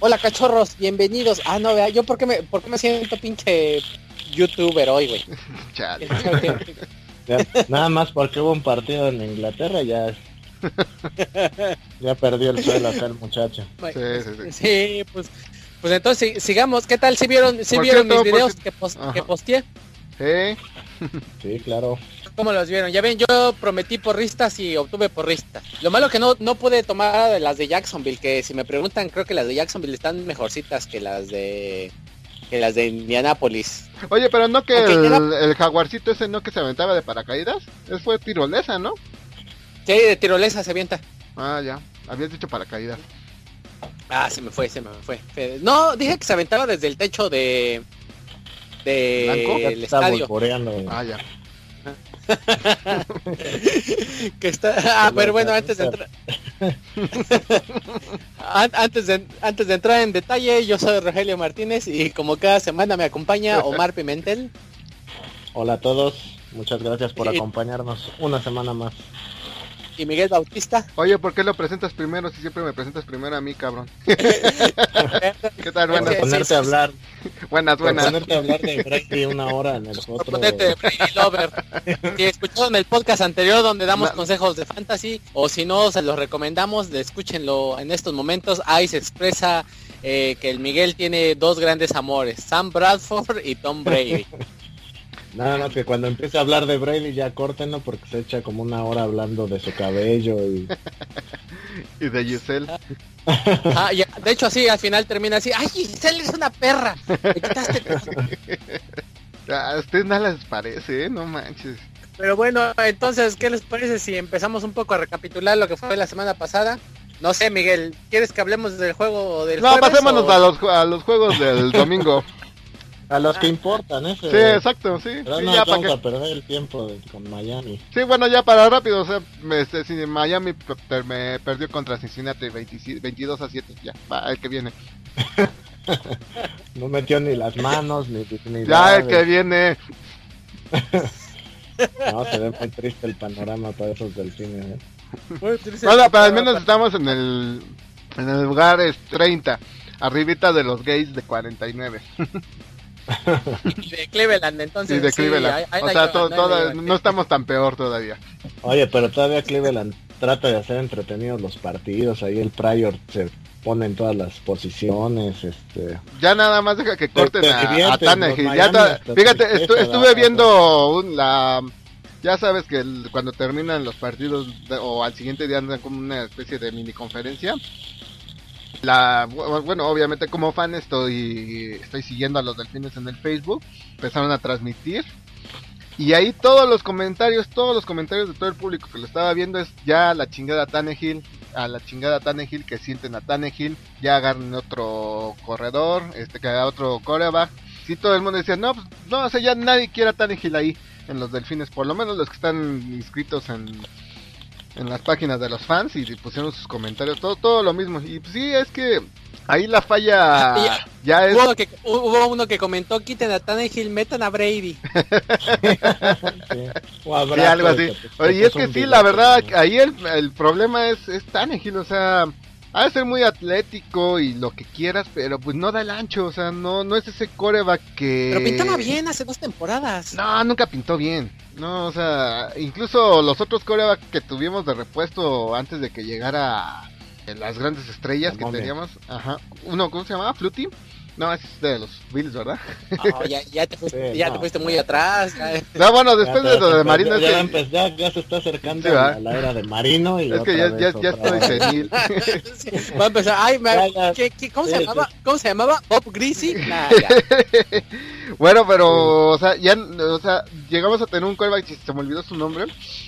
hola cachorros, bienvenidos. Ah, no, vea, yo por qué me, por qué me siento pinche youtuber hoy, güey. Chale. Nada más porque hubo un partido en Inglaterra ya ya perdió el suelo acá el muchacho. Sí, sí, sí. Sí, pues, pues entonces si- sigamos. ¿Qué tal? ¿Si vieron, si Por vieron cierto, mis videos que, pos- Ajá. que posteé? Sí. Sí, claro. ¿Cómo los vieron? Ya ven, yo prometí porristas y obtuve porristas. Lo malo que no, no pude tomar de las de Jacksonville, que si me preguntan, creo que las de Jacksonville están mejorcitas que las de que las de Indianapolis. Oye, pero no que el, era- el jaguarcito ese no que se aventaba de paracaídas, es fue tirolesa, ¿no? Sí, de tirolesa se avienta. Ah, ya. Habías dicho paracaídas. Ah, se me fue, se me fue. No, dije que se aventaba desde el techo de ¿Blanco? Ya del está estadio. Ah, ya. que está ah pero bueno antes de entrar An- antes de antes de entrar en detalle yo soy Rogelio Martínez y como cada semana me acompaña Omar Pimentel Hola a todos, muchas gracias por Sí. acompañarnos una semana más. Y Miguel Bautista Oye, ¿por qué lo presentas primero si siempre me presentas primero a mí, cabrón? ¿Qué tal? Buenas, ponerte a hablar, buenas, buenas. ponerte a hablar de Brady una hora en el por otro. ponerte Brady Lover. Si escucharon el podcast anterior donde damos consejos de fantasy o si no se los recomendamos, de escúchenlo en estos momentos. Ahí se expresa eh, que el Miguel tiene dos grandes amores, Sam Bradford y Tom Brady. Nada más que cuando empiece a hablar de Brady ya córtenlo porque se echa como una hora hablando de su cabello y Y de Giselle. Ah, ya, de hecho así al final termina así, ay Giselle es una perra. Me quitaste todo". A ustedes nada les parece, ¿eh? No manches. Pero bueno, entonces, ¿qué les parece si empezamos un poco a recapitular lo que fue la semana pasada? No sé, Miguel, ¿quieres que hablemos del juego del No, jueves pasémonos o- a los, a los juegos del domingo. a los que importan, ese. Sí, exacto, sí. Pero Sí, no ya vamos para a perder el tiempo de- con Miami. Sí, bueno, ya para rápido, o sea, me- este, si Miami pe- per- me perdió contra Cincinnati 27 22 a 7, ya, va, el que viene. No metió ni las manos ni ni Ya, el que viene. No, se ve muy triste el panorama para esos delfines. ¿eh? Bueno, pero al menos estamos en el, en el lugar es 30, arribita de los gays de 49. de Cleveland, entonces. Sí, de sí, Cleveland. ahí- ahí o sea, llevan, to- ahí la toda- llevan. no estamos tan peor todavía. Oye, pero todavía Cleveland trata de hacer entretenidos los partidos. Ahí el Prior se pone en todas las posiciones. Este, Ya nada más deja que corten te a, a Tannehill. Ya ta- fíjate, estu- estuve viendo un- la... Ya sabes que el- cuando terminan los partidos de- o al siguiente día andan como una especie de mini conferencia. La, bu- bueno, obviamente como fan estoy, estoy siguiendo a los delfines en el Facebook. Empezaron a transmitir. Y ahí todos los comentarios, todos los comentarios de todo el público que lo estaba viendo es ya la chingada Tannehill, a la chingada Tannehill, que sienten a Tannehill, ya agarren otro corredor, este que haga otro coreback. Sí, todo el mundo decía, no, pues, no, o sea, ya nadie quiere a Tannehill ahí en los delfines, por lo menos los que están inscritos en, en las páginas de los fans y pusieron sus comentarios, todo, todo lo mismo. Y pues, sí, es que ahí la falla Ya. ya es... Hubo uno, que, hubo uno que comentó, quiten a Tannehill, metan a Brady. sí. O Sí, algo así. que te- Oye, y es que sí, la verdad, ahí el, el problema es, es Tannehill, o sea, ha de ser muy atlético y lo que quieras, pero pues no da el ancho, o sea, no, no es ese coreback que... Pero pintaba bien hace dos temporadas. No, nunca pintó bien. No, o sea, incluso los otros corebacks que tuvimos de repuesto antes de que llegara las grandes estrellas La que teníamos, ajá, uno, ¿cómo se llamaba? Fluty. No, es de los Bills, ¿verdad? No, ya, ya te fuiste, Sí, ya no. te fuiste muy atrás. ya. No, bueno, después Ya de te- lo de Marino, ya, es ya que, ya- ya se está acercando Sí, ¿va? a la era de Marino y es que ya, ya, ya estoy senil. Sí, Va a empezar. Ay, me-. ¿qué- qué- cómo se Sí, llamaba? ¿Cómo se llamaba? Bob Greasy. Nah, ya. Bueno, pero, o sea, ya, o sea, llegamos a tener un callback, se me olvidó su nombre.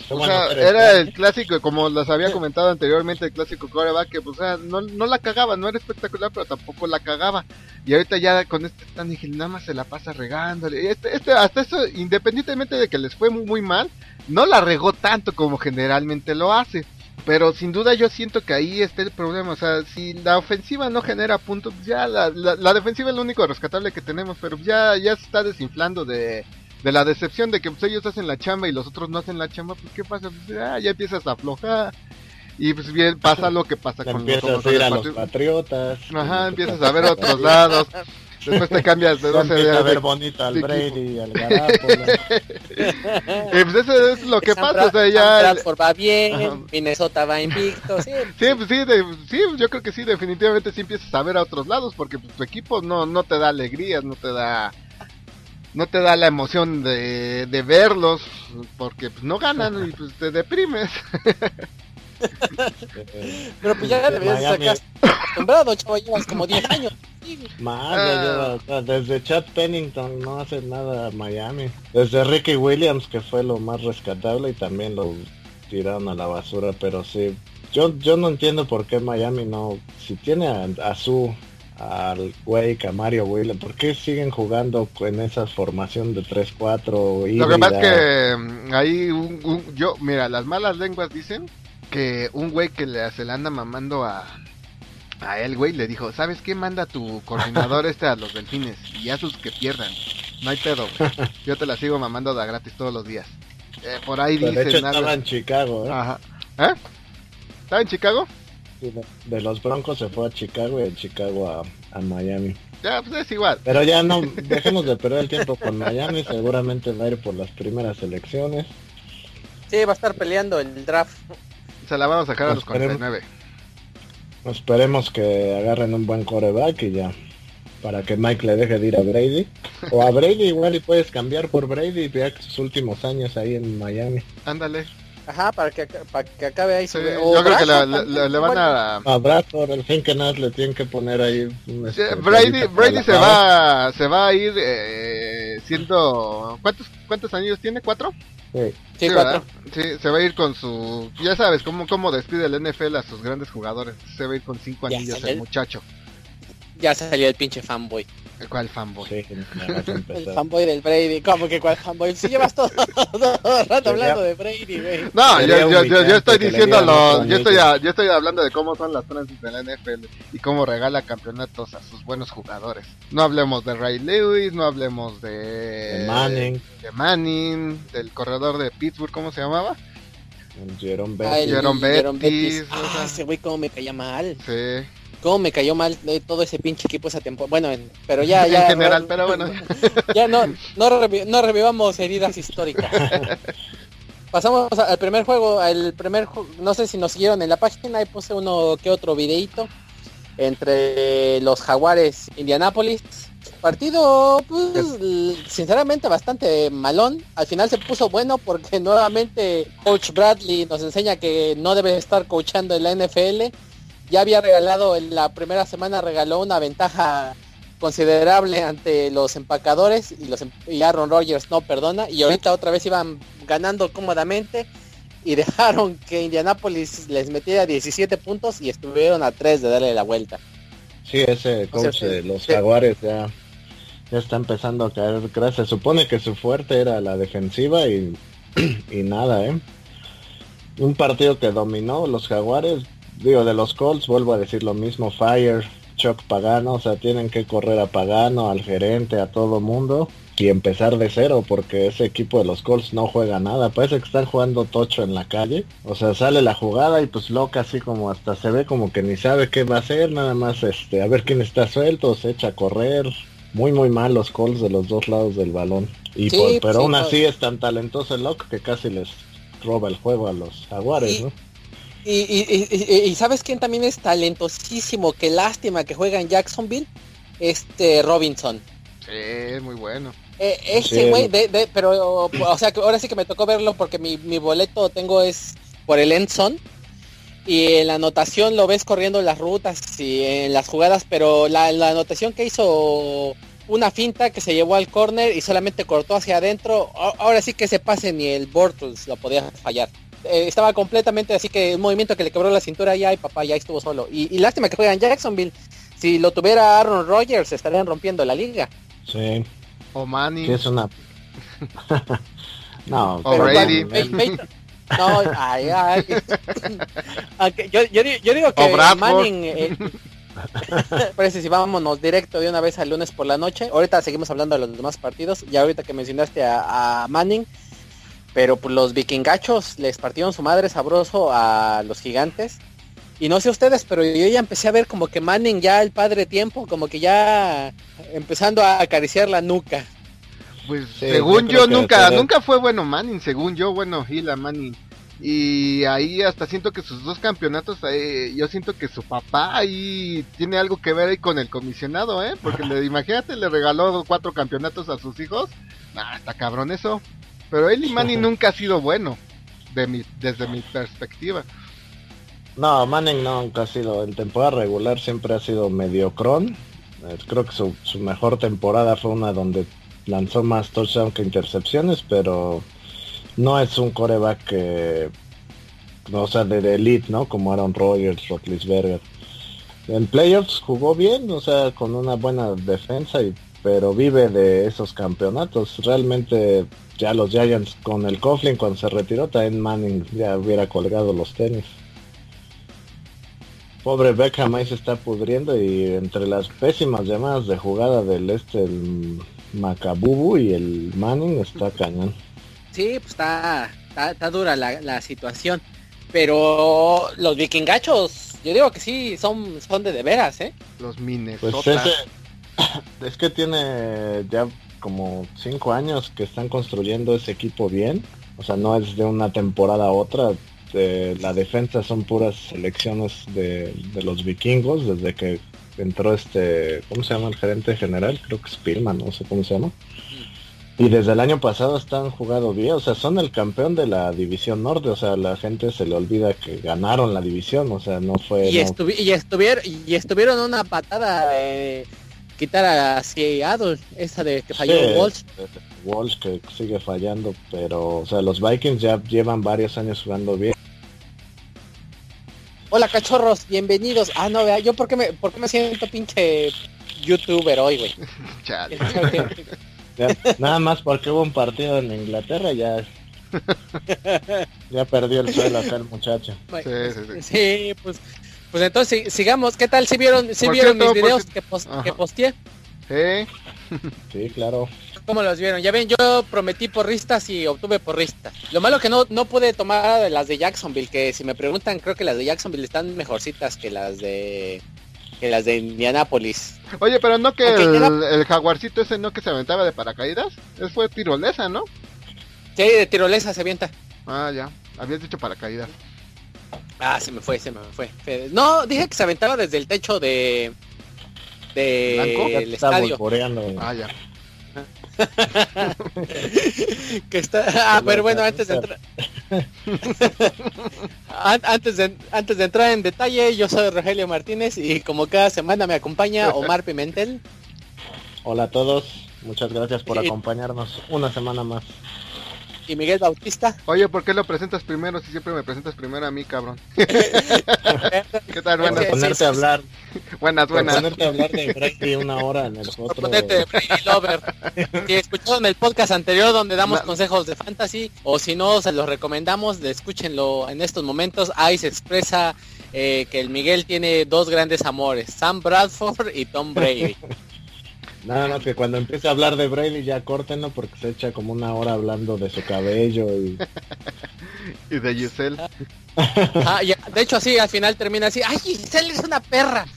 O Bueno, sea, era el clásico, como les había comentado anteriormente, el clásico coreback que, pues, o sea, no, no la cagaba, no era espectacular, pero tampoco la cagaba. Y ahorita ya con este Tannehill nada más se la pasa regándole. Este, este, hasta eso, independientemente de que les fue muy, muy mal, no la regó tanto como generalmente lo hace. Pero sin duda yo siento que ahí está el problema. O sea, si la ofensiva no genera puntos, pues ya la, la, la defensiva es lo único rescatable que tenemos. Pero ya, ya se está desinflando de, de la decepción de que pues, ellos hacen la chamba y los otros no hacen la chamba. Pues qué pasa, pues, ah, ya empiezas a aflojar. Y pues bien, pasa lo que pasa con Empiezas los a ir a otros los. Patriotas. Ajá, empiezas a ver otros lados. Después te cambias de Ya 12 empieza a ver de- bonito al de Brady, al Garápolo. Y pues eso es lo que San pasa, o sea, ya... Bradford va bien, Ajá. Minnesota va invicto, sí. Sí, pues sí, de- sí, yo creo que sí, definitivamente sí empiezas a ver a otros lados, porque pues, tu equipo no, no te da alegrías, no te da... No te da la emoción de, de verlos, porque pues, no ganan y pues te deprimes. Pero pues ya deberías Miami- estar acostumbrado, chavo, llevas como 10 años. Más, Ah. lleva- desde Chad Pennington no hace nada Miami. Desde Ricky Williams, que fue lo más rescatable, y también lo tiraron a la basura, pero sí. Yo, yo no entiendo por qué Miami no, si tiene a, a su, al Wake, a Mario Williams, ¿por qué siguen jugando en esa formación de 3-4 Lo que pasa es que mm, ahí un, un- yo, mira, las malas lenguas dicen que un güey que le, se le anda mamando a, a él, güey, le dijo, ¿sabes qué? Manda tu coordinador este a los delfines y hazlos que pierdan. No hay pedo, güey. Yo te la sigo mamando de a gratis todos los días. Eh, por ahí Pero de hecho dicen algo. estaba en Chicago, ¿eh? Ajá. ¿Eh? ¿Estaba en Chicago? Sí, de, de los Broncos se fue a Chicago y de Chicago a, a Miami. Ya, pues es igual. Pero ya no, dejemos de perder el tiempo con Miami, seguramente va a ir por las primeras elecciones. Sí, va a estar peleando el draft. Se la vamos a sacar a los Esperemos. 49. Esperemos que agarren un buen coreback y ya, para que Mike le deje de ir a Brady. O a Brady igual y puedes cambiar por Brady, que sus últimos años ahí en Miami. Ándale. Ajá, para que, para que acabe ahí Sí, su... yo creo que le, van a... A Bradford, al fin que nada le tienen que poner ahí este, Brady, Brady se va, se va a ir eh, siendo... ¿Cuántos, ¿Cuántos años tiene? ¿Cuatro? Sí. Cuatro. Sí, se va a ir con su... Ya sabes, cómo, cómo despide el NFL a sus grandes jugadores. Se va a ir con cinco Ya anillos el- muchacho. Ya salió el pinche fanboy. ¿El cual fanboy? Sí, El fanboy del Brady. ¿Cómo que cuál fanboy? Si llevas todo, todo el rato hablando de Brady, güey. No, yo, Sería yo, yo, yo humillante estoy diciendo dieran otro lo, yo estoy, a- yo estoy hablando de cómo son las transis de la NFL y cómo regala campeonatos a sus buenos jugadores. No hablemos de Ray Lewis, no hablemos de, De Manning, de Manning, del corredor de Pittsburgh, ¿cómo se llamaba? Jerome Bettis. el Jerome Bettis. Ah, ese güey cómo me caía mal. Sí. Cómo me cayó mal todo ese pinche equipo esa temporada. Bueno, en- pero ya, En ya. general, pero bueno. Ya no, no, no revivamos heridas históricas. Pasamos al primer juego, al primer no sé si nos siguieron en la página, ahí puse uno que otro videito entre los Jaguares Indianápolis. Partido, pues, sinceramente bastante malón. Al final se puso bueno porque nuevamente Coach Bradley nos enseña que no debe estar coachando en la NFL. Ya había regalado en la primera semana, regaló una ventaja considerable ante los empacadores y los em- y Aaron Rodgers no perdona y ahorita otra vez iban ganando cómodamente y dejaron que Indianapolis les metiera 17 puntos y estuvieron a 3 de darle la vuelta. Sí, ese O sea, coach de los sí. Jaguares ya, ya está empezando a caer gracias. Supone que su fuerte era la defensiva y, y nada, ¿eh? Un partido que dominó los Jaguares, digo, de los Colts, vuelvo a decir lo mismo, Fire, Chuck Pagano, o sea, tienen que correr a Pagano, al gerente, a todo mundo y empezar de cero porque ese equipo de los Colts no juega nada, parece que están jugando tocho en la calle, o sea, sale la jugada y pues loca así como hasta se ve como que ni sabe qué va a hacer, nada más este, a ver quién está suelto, se echa a correr, muy muy mal los Colts de los dos lados del balón, y Sí, por- pues, pero sí, aún pues. así es tan talentoso el Locke que casi les roba el juego a los Jaguares, Y- ¿no? Y, y- y- y- y ¿sabes quién también es talentosísimo? Qué lástima que juega en Jacksonville. Este Robinson. Sí, muy bueno. Eh, Sí, ese güey, de, de- pero, o sea, que ahora sí que me tocó verlo porque mi, mi boleto tengo es por el Enson. Y en la anotación lo ves corriendo las rutas y en las jugadas, pero la, la anotación que hizo una finta que se llevó al corner y solamente cortó hacia adentro, ahora sí que ese pase ni el Bortles lo podía fallar. Eh, estaba completamente así que un movimiento que le quebró la cintura ya y papá ya estuvo solo. Y, y lástima que juega en Jacksonville. Si lo tuviera Aaron Rodgers estarían rompiendo la liga. Sí, O Manning. es una... no, O Pero Brady. Peyton- No, ay, ay. Yo, yo, di- yo digo que. Manning... eh, parece si vámonos directo de una vez al lunes por la noche. Ahorita seguimos hablando de los demás partidos. Y ahorita que mencionaste a, a Manning, pero pues, los vikingachos les partieron su madre sabroso a los gigantes. Y no sé ustedes, pero yo ya empecé a ver como que Manning ya el padre tiempo, como que ya empezando a acariciar la nuca. Pues según yo, nunca, nunca fue bueno Manning, según yo, bueno, Gila Manning. Y ahí hasta siento que sus dos campeonatos, eh, yo siento que su papá ahí tiene algo que ver ahí con el comisionado, ¿eh? Porque le, imagínate, le regaló cuatro campeonatos a sus hijos. Ah, está cabrón eso. Pero Eli Manning nunca ha sido bueno, de mi, desde mi perspectiva. No, Manning nunca ha sido, en temporada regular siempre ha sido mediocrón. Eh, creo que su, su mejor temporada fue una donde lanzó más touchdowns que intercepciones, pero no es un coreback que, o sea, de, elite, ¿no? Como Aaron Rodgers, Roethlisberger. En playoffs jugó bien, o sea, con una buena defensa, y, pero vive de esos campeonatos. Realmente ya los Giants con el Coughlin cuando se retiró, también Manning ya hubiera colgado los tenis. Pobre Beckham ahí se está pudriendo y entre las pésimas llamadas de jugada del este, el Macabubu y el Manning está cañón. Sí, pues está, está, dura la, situación. Pero los vikingachos, yo digo que sí, son, son de de veras, ¿eh? Los mines. Pues es que tiene ya como cinco años que están construyendo ese equipo bien. O sea, no es de una temporada a otra. la defensa son puras selecciones de, de, los vikingos desde que entró este, ¿cómo se llama el gerente general? Creo que es Spillman, no sé cómo se llama. Y desde el año pasado están jugando bien, o sea, son el campeón de la división norte, o sea, la gente se le olvida que ganaron la división, o sea, no fue... Y, y estuvieron y estuvieron una patada de quitar a Seattle, esa de que falló Walsh. Walsh que sigue fallando, pero, o sea, los Vikings ya llevan varios años jugando bien. Hola cachorros, bienvenidos. Ah, no, vea, yo por qué me, por qué me siento pinche youtuber hoy, güey. nada más porque hubo un partido en Inglaterra ya ya perdió el suelo acá el muchacho. sí, pues pues entonces sigamos. ¿Qué tal si vieron si vieron mis videos que, que posteé? Sí. sí, claro. ¿Cómo los vieron? Ya ven, yo prometí porristas y obtuve porristas. Lo malo que no, no pude tomar las de Jacksonville, que si me preguntan, creo que las de Jacksonville están mejorcitas que las de que las de Indianapolis. Oye, pero no que el, jaguarcito ese no que se aventaba de paracaídas, es fue tirolesa, ¿no? Sí, de tirolesa se avienta. Ah, ya, habías dicho paracaídas. Ah, se me fue, se me fue. No, dije que se aventaba desde el techo de de el estadio. Ah, ya. que está ah, pero bueno antes de entrar antes de antes de entrar en detalle yo soy Rogelio Martínez y como cada semana me acompaña Omar Pimentel hola a todos muchas gracias por acompañarnos una semana más y Miguel Bautista. Oye, ¿por qué lo presentas primero si siempre me presentas primero a mí, cabrón? ¿Qué tal? Buenas. ponerte a hablar. buenas, buenas. ponerte a hablar de Brady una hora en el otro. Ponerte de Brady Lover. Si escucharon el podcast anterior donde damos consejos de fantasy, o si no, se los recomendamos, escúchenlo en estos momentos. Ahí se expresa eh, que el Miguel tiene dos grandes amores, Sam Bradford y Tom Brady. Nada más que cuando empiece a hablar de Brady ya córtenlo porque se echa como una hora hablando de su cabello y... y de Giselle. Ah, de hecho así al final termina así, ¡ay Giselle es una perra!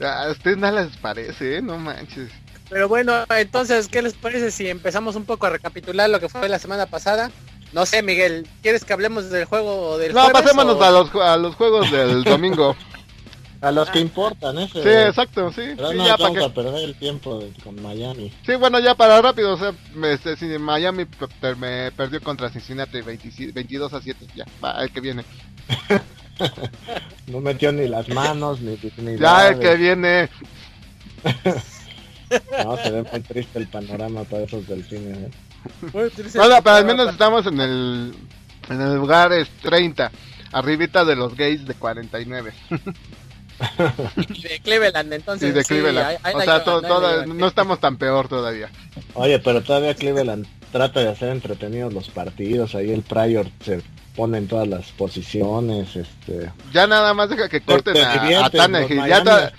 a ustedes nada les parece, ¿eh? No manches. Pero bueno, entonces, ¿qué les parece si empezamos un poco a recapitular lo que fue la semana pasada? No sé, Miguel, ¿quieres que hablemos del juego del No, pasémonos a, los, a los juegos del domingo. A los que importan, ¿eh? Sí, exacto, sí. Pero no ya vamos a perder el tiempo con Miami. Sí, bueno, ya para rápido, o sea, este, Miami me perdió contra Cincinnati 22 a 7, ya, va, el que viene. no metió ni las manos, ni, ni Ya, el que viene. no, se ve muy triste el panorama para esos delfines, ¿eh? Bueno, pero al menos estamos en el, en el lugar es 30, arribita de los gays de 49. de Cleveland, entonces. Sí, de Cleveland. o sea, no, estamos tan peor todavía. Oye, pero todavía Cleveland trata de hacer entretenidos los partidos. Ahí el Prior se pone en todas las posiciones. este Ya nada más deja que corten a, a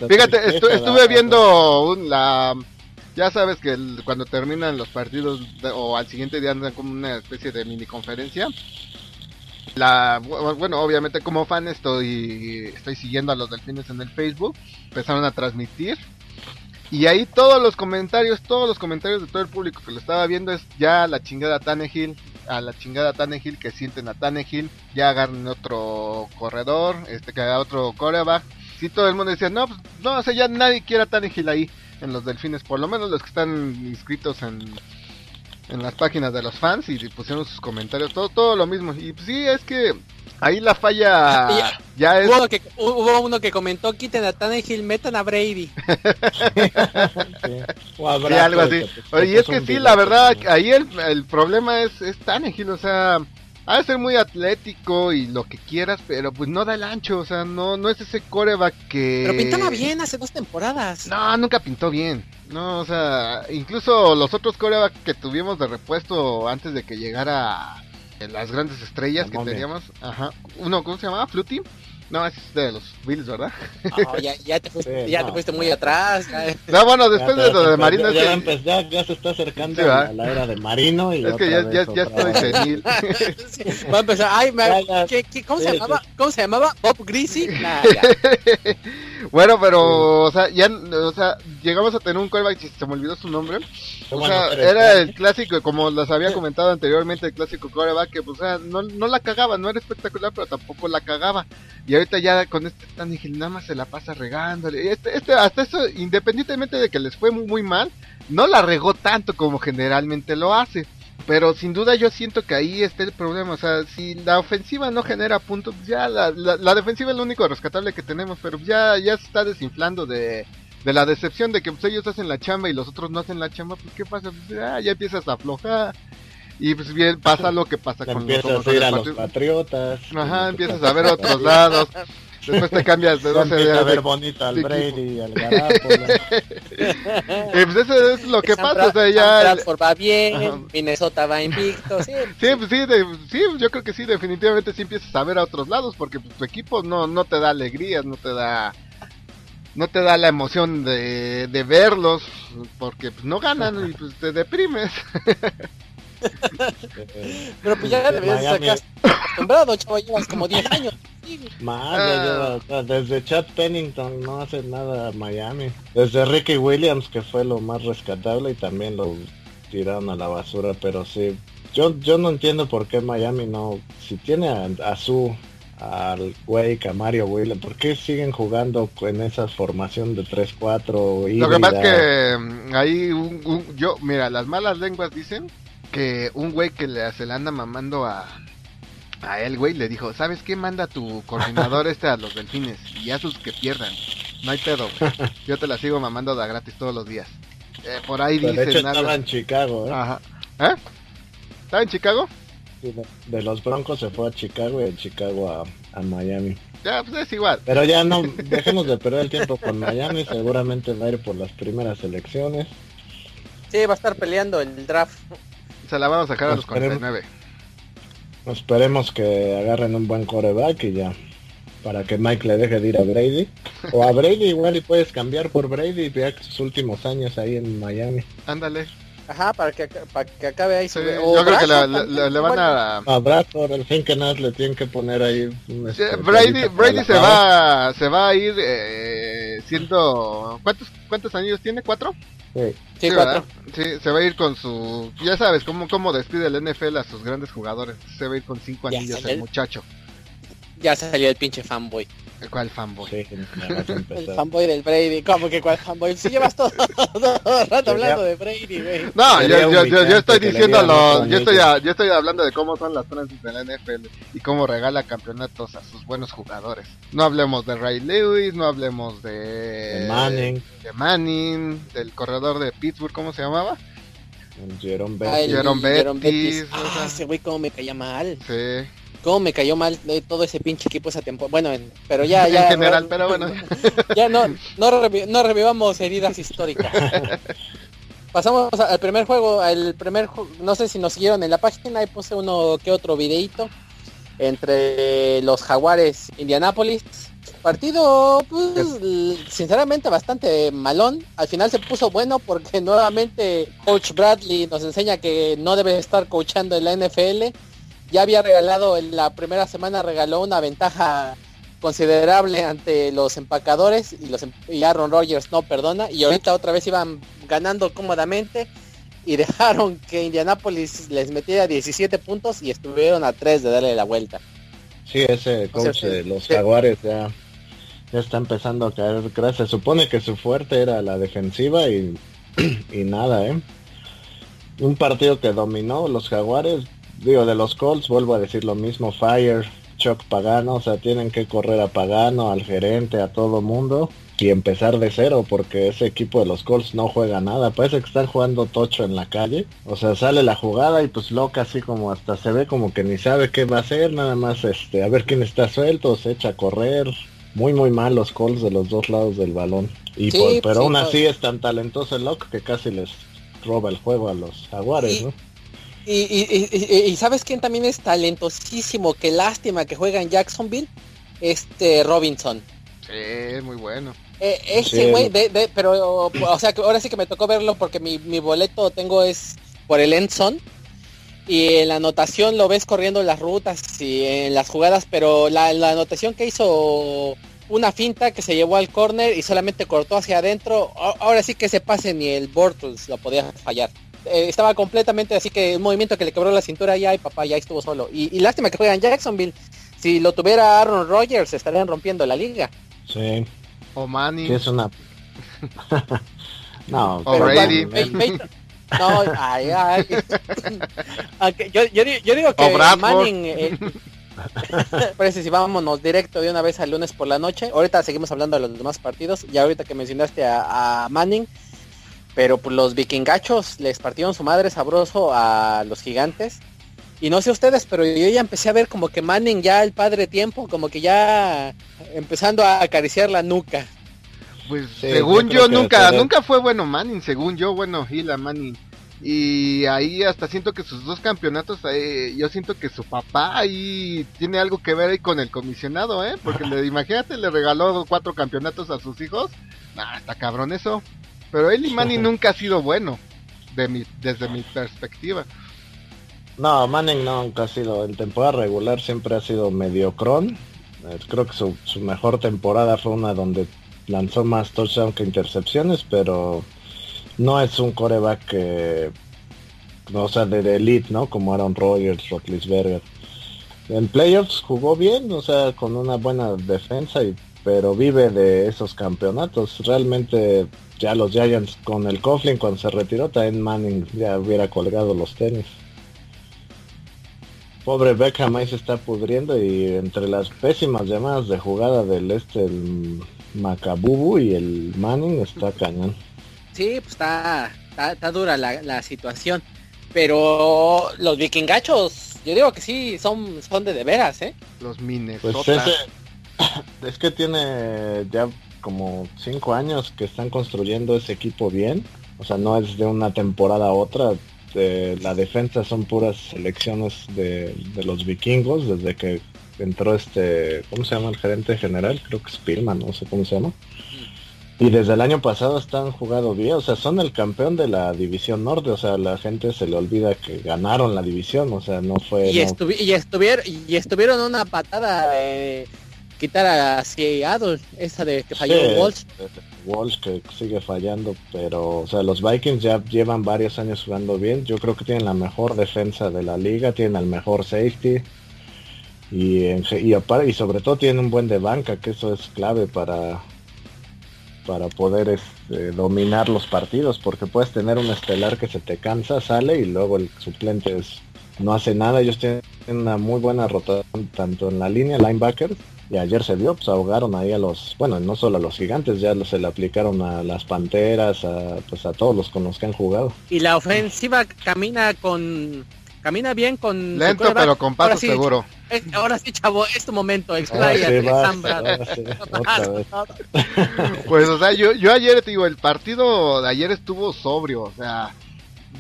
Fíjate, estuve viendo la ya sabes que el- cuando terminan los partidos de- o al siguiente día andan como una especie de mini conferencia. La, bu- bueno, obviamente como fan estoy, estoy siguiendo a los delfines en el Facebook. Empezaron a transmitir. Y ahí todos los comentarios, todos los comentarios de todo el público que lo estaba viendo es ya la chingada Tannehill, a la chingada Tannehill, que sienten a Tannehill, ya agarren otro corredor, este que haga otro coreback. Sí, todo el mundo decía, no, pues, no, o sea, ya nadie quiere a Tannehill ahí en los delfines, por lo menos los que están inscritos en, en las páginas de los fans y pusieron sus comentarios, todo, todo lo mismo. Y pues, sí, es que ahí la falla Ya- ya es... Hubo uno, que, hubo uno que comentó, quiten a Tannehill, metan a Brady. Sí. O Sí, abrazo algo así. Oye, y es que sí, la verdad, ahí el, el problema es, es Tannehill, o sea, ha de ser muy atlético y lo que quieras, pero pues no da el ancho, o sea, no, no es ese coreback que... Pero pintaba bien hace dos temporadas. No, nunca pintó bien. No, o sea, incluso los otros coreback que tuvimos de repuesto antes de que llegara las grandes estrellas La que momia. teníamos, ajá, uno, ¿cómo se llamaba? Fluty. No, es de los Bills, ¿verdad? No, ya, ya te fuiste, Sí, ya no. te fuiste muy atrás. ya. No, bueno, después te de lo de Marino ya, es ya, que... ya- ya se está acercando Sí, a, la, era de Marino y Es que otra ya, vez ya, estoy vez. senil. Sí, Va a empezar. Ay, me- Ya, ya. ¿qué- qué- cómo se Sí, llamaba? ¿Cómo se llamaba? Bob Greasy. Nah. Bueno, pero, o sea, ya, o sea, llegamos a tener un callback, si se me olvidó su nombre. O bueno sea, era el clásico, como les había comentado anteriormente, el clásico coreback, que, pues, o sea, no, no la cagaba, no era espectacular, pero tampoco la cagaba. Y ahorita ya con este Tannehill nada más se la pasa regándole. Este, este, hasta eso, independientemente de que les fue muy, muy mal, no la regó tanto como generalmente lo hace. Pero sin duda yo siento que ahí está el problema. O sea, si la ofensiva no genera puntos, ya la, la, la defensiva es lo único rescatable que tenemos. Pero ya, ya se está desinflando de, de la decepción de que pues, ellos hacen la chamba y los otros no hacen la chamba. Pues, ¿qué pasa? Pues, ya, ya empiezas a aflojar. Y pues bien, pasa lo que pasa con los a ir a los patriotas. Ajá, empiezas a ver otros lados. Después te cambias de Ya 12 empieza a ver de- bonito al de Brady, al Garapolo. Eh, pues eso es lo que San pasa. O sea, Bra- ya. Bradford va bien, Ajá. Minnesota va invicto. Sí, Sí, pues sí, de- sí, yo creo que sí, definitivamente sí empiezas a ver a otros lados porque pues, tu equipo no, no te da alegrías, no te da no te da la emoción de, de verlos porque pues, no ganan y pues te deprimes. Pero pues ya deberías Miami. estar acostumbrado, chavo. Llevas como 10 años. Sí, Más, Ah. lleva- o sea, desde Chad Pennington no hace nada Miami. Desde Ricky Williams, que fue lo más rescatable y también lo tiraron a la basura, pero sí. Yo, yo no entiendo por qué Miami no, si tiene a, a su, al Wake, a Mario Williams, ¿por qué siguen jugando en esa formación de 3-4? Lo que pasa es que mm, ahí un, un- yo, mira, las malas lenguas dicen que un güey que le, se le anda mamando a a él, güey, le dijo, ¿sabes qué? Manda tu coordinador este a los delfines y a sus que pierdan. No hay pedo, güey. Yo te la sigo mamando de gratis todos los días. Eh, por ahí Pero de hecho dicen algo. estaba en Chicago, ¿eh? Ajá. ¿Eh? ¿Estaba en Chicago? Sí, de, de los Broncos se fue a Chicago y de Chicago a, a Miami. Ya, pues es igual. Pero ya no, dejemos de perder el tiempo con Miami, seguramente va a ir por las primeras elecciones. sí, va a estar peleando el draft. Se la vamos a sacar a los Esperemos. 49. Esperemos que agarren un buen coreback y ya, para que Mike le deje de ir a Brady. O a Brady igual y puedes cambiar por Brady, ya que sus últimos años ahí en Miami. Ándale. Ajá, para que, para que acabe ahí. Sí, yo creo que le, van a... A Bradford, al fin que nada le tienen que poner ahí este, Brady, Brady se va, se va a ir eh, siendo... ¿Cuántos, ¿Cuántos años tiene? ¿Cuatro? Sí. Sí, cuatro. Sí, se va a ir con su... Ya sabes, cómo, cómo despide el NFL a sus grandes jugadores. Se va a ir con cinco anillos el- muchacho. Ya salió el pinche fanboy. ¿El cual fanboy? Sí, El fanboy del Brady. ¿Cómo que cuál fanboy? Si llevas todo, todo el rato hablando de Brady, güey. No, yo, yo, yo, estoy diciendo dieran lo, otro yo estoy, yo estoy hablando de cómo son las transis de la NFL y cómo regala campeonatos a sus buenos jugadores. No hablemos de Ray Lewis, no hablemos de, De Manning, de Manning, del corredor de Pittsburgh, ¿cómo se llamaba? Jerome Ah, Bettis. el Jerome Jerome Bettis, Bettis. o Ah, sea. ese güey cómo me caía mal. Sí, Cómo me cayó mal de todo ese pinche equipo esa temporada. Bueno, en- pero ya, ya. en general, pero bueno. Ya no, no, no revivamos heridas históricas. Pasamos al primer juego, el primer no sé si nos siguieron en la página, ahí puse uno que otro videito entre los jaguares Indianapolis partido, pues, sinceramente bastante malón. Al final se puso bueno porque nuevamente Coach Bradley nos enseña que no debe estar coachando en la NFL. Ya había regalado en la primera semana regaló una ventaja considerable ante los empacadores y los y Aaron Rodgers no perdona y ahorita otra vez iban ganando cómodamente y dejaron que Indianapolis les metiera 17 puntos y estuvieron a 3 de darle la vuelta. Sí, ese coach de los Jaguares ya ya está empezando a caer gracias. Se supone que su fuerte era la defensiva y, y nada, ¿eh? Un partido que dominó los Jaguares, digo, de los Colts, vuelvo a decir lo mismo, Fire, Chuck Pagano, o sea, tienen que correr a Pagano, al gerente, a todo mundo y empezar de cero porque ese equipo de los Colts no juega nada. Parece que están jugando tocho en la calle. O sea, sale la jugada y pues loca así como hasta se ve como que ni sabe qué va a hacer, nada más este, a ver quién está suelto, se echa a correr, muy muy mal los calls de los dos lados del balón. Y pero aún así es tan talentoso el Locke que casi les roba el juego a los jaguares, y, ¿no? Y, sabes quién también es talentosísimo, qué lástima que juega en Jacksonville, este Robinson. Sí, muy bueno. Eh, ese güey, pero, o sea, ahora sí que me tocó verlo porque mi, mi boleto tengo es por el Enson y en la anotación lo ves corriendo las rutas y en las jugadas, pero la, anotación que hizo una finta que se llevó al corner y solamente cortó hacia adentro, ahora sí que se pase ni el Bortles lo podía fallar. Eh, estaba completamente así que un movimiento que le quebró la cintura ya y papá ya estuvo solo. Y, lástima que juega en Jacksonville. Si lo tuviera Aaron Rodgers estarían rompiendo la liga. Sí. O Manny. es una... no, o Brady. No, ay, ay. yo, yo, yo, digo que Manning... Eh, parece si vámonos directo de una vez al lunes por la noche. Ahorita seguimos hablando de los demás partidos. Y ahorita que mencionaste a, Manning, pero pues los vikingachos les partieron su madre sabroso a los gigantes. Y no sé ustedes, pero yo ya empecé a ver como que Manning ya el padre tiempo, como que ya empezando a acariciar la nuca. Pues según yo nunca, nunca fue bueno Manning, según yo, bueno, Gila Manning. Y ahí hasta siento que sus dos campeonatos, eh, yo siento que su papá ahí tiene algo que ver ahí con el comisionado, ¿eh? Porque le, imagínate, le regaló cuatro campeonatos a sus hijos. Nah, está cabrón eso. Pero y Manning nunca ha sido bueno, de mi, desde mi perspectiva. No, Manning nunca ha sido, en temporada regular siempre ha sido mediocrón. Eh, creo que su, su mejor temporada fue una donde lanzó más touchdowns que intercepciones, pero no es un coreback que, o sea, de, elite, ¿no? Como Aaron Rodgers, Roethlisberger. En playoffs jugó bien, o sea, con una buena defensa, y, pero vive de esos campeonatos. Realmente ya los Giants con el Coughlin cuando se retiró, también Manning ya hubiera colgado los tenis. Pobre Beckham ahí se está pudriendo y entre las pésimas llamadas de jugada del este, el Macabubu y el Manning está cañón. Sí, pues está, está, dura la, situación. Pero los vikingachos, yo digo que sí, son, son de de veras, ¿eh? Los mines. Pues es que tiene ya como cinco años que están construyendo ese equipo bien. O sea, no es de una temporada a otra. la defensa son puras selecciones de, de los vikingos desde que entró este, ¿cómo se llama el gerente general? Creo que es Spillman, no sé cómo se llama. Y desde el año pasado están jugando bien, o sea, son el campeón de la división norte, o sea, la gente se le olvida que ganaron la división, o sea, no fue... Y, y, estuvieron, y estuvieron una patada de quitar a Seattle, esa de que falló Walsh. Walsh que sigue fallando, pero, o sea, los Vikings ya llevan varios años jugando bien, yo creo que tienen la mejor defensa de la liga, tienen el mejor safety. Y, y, y sobre todo tienen un buen de banca, que eso es clave para, para poder este, dominar los partidos, porque puedes tener un estelar que se te cansa, sale y luego el suplente no hace nada. Ellos tienen una muy buena rotación tanto en la línea linebackers y ayer se vio, pues ahogaron ahí a los, bueno, no solo a los gigantes, ya se le aplicaron a las panteras, a, pues a todos los con los que han jugado. Y la ofensiva camina con camina bien con lento pero con paso seguro. ahora sí chavo es tu momento pues o sea yo, yo ayer te digo el partido de ayer estuvo sobrio o sea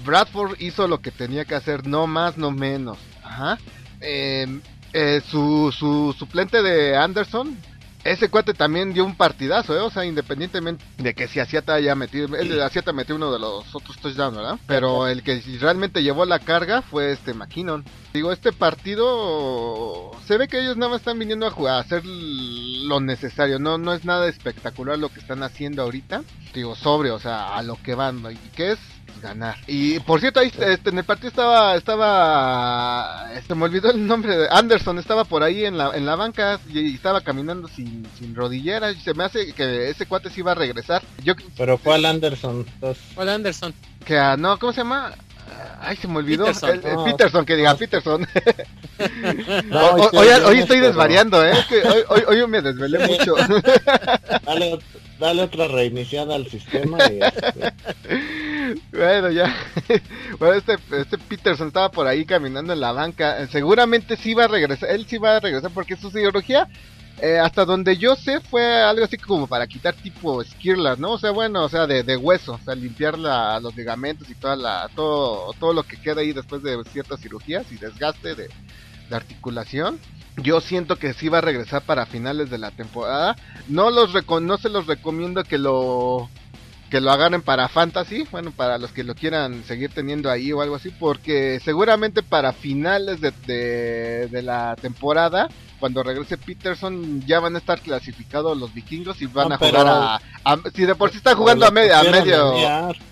Bradford hizo lo que tenía que hacer no más no menos. Ajá. Em, eh, su, su suplente de Anderson ese cuate también dio un partidazo, ¿eh? O sea, independientemente de que si Asiata haya metido, el de Asiata metió uno de los otros touchdowns, ¿verdad? Pero el que realmente llevó la carga fue este McKinnon. Digo, este partido se ve que ellos nada más están viniendo a, jugar, a hacer lo necesario, no no es nada espectacular lo que están haciendo ahorita. Digo, sobre, o sea, a lo que van. ¿Y qué es? Ganar. Y por cierto, ahí este, en el partido estaba, estaba, este, me olvidó el nombre de Anderson, estaba por ahí en la, en la banca y, estaba caminando sin, sin rodillera. Y se me hace que ese cuate sí iba a regresar. Yo, Pero ¿cuál Anderson? ¿Cuál Anderson? Que, ah, no, ¿cómo se llama? Ay, se me olvidó. Peterson, que diga Peterson. hoy, hoy, estoy desvariando, ¿eh? que hoy, hoy, me desvelé mucho. dale, dale, otra reiniciada al sistema y... Bueno, ya. bueno, este, este Peterson estaba por ahí caminando en la banca. Seguramente sí va a regresar. Él sí va a regresar porque su ideología, eh, hasta donde yo sé, fue algo así como para quitar tipo Skirlas, ¿no? O sea, bueno, o sea, de, de hueso. O sea, limpiar la, los ligamentos y toda la, todo, todo lo que queda ahí después de ciertas cirugías y desgaste de, de articulación. Yo siento que sí va a regresar para finales de la temporada. No los no se los recomiendo que lo que lo agarren para fantasy, bueno, para los que lo quieran seguir teniendo ahí o algo así, porque seguramente para finales de, de, la temporada, cuando regrese Peterson, ya van a estar clasificados los vikingos y van a jugar a, Si de por sí están jugando a, medio... A medio...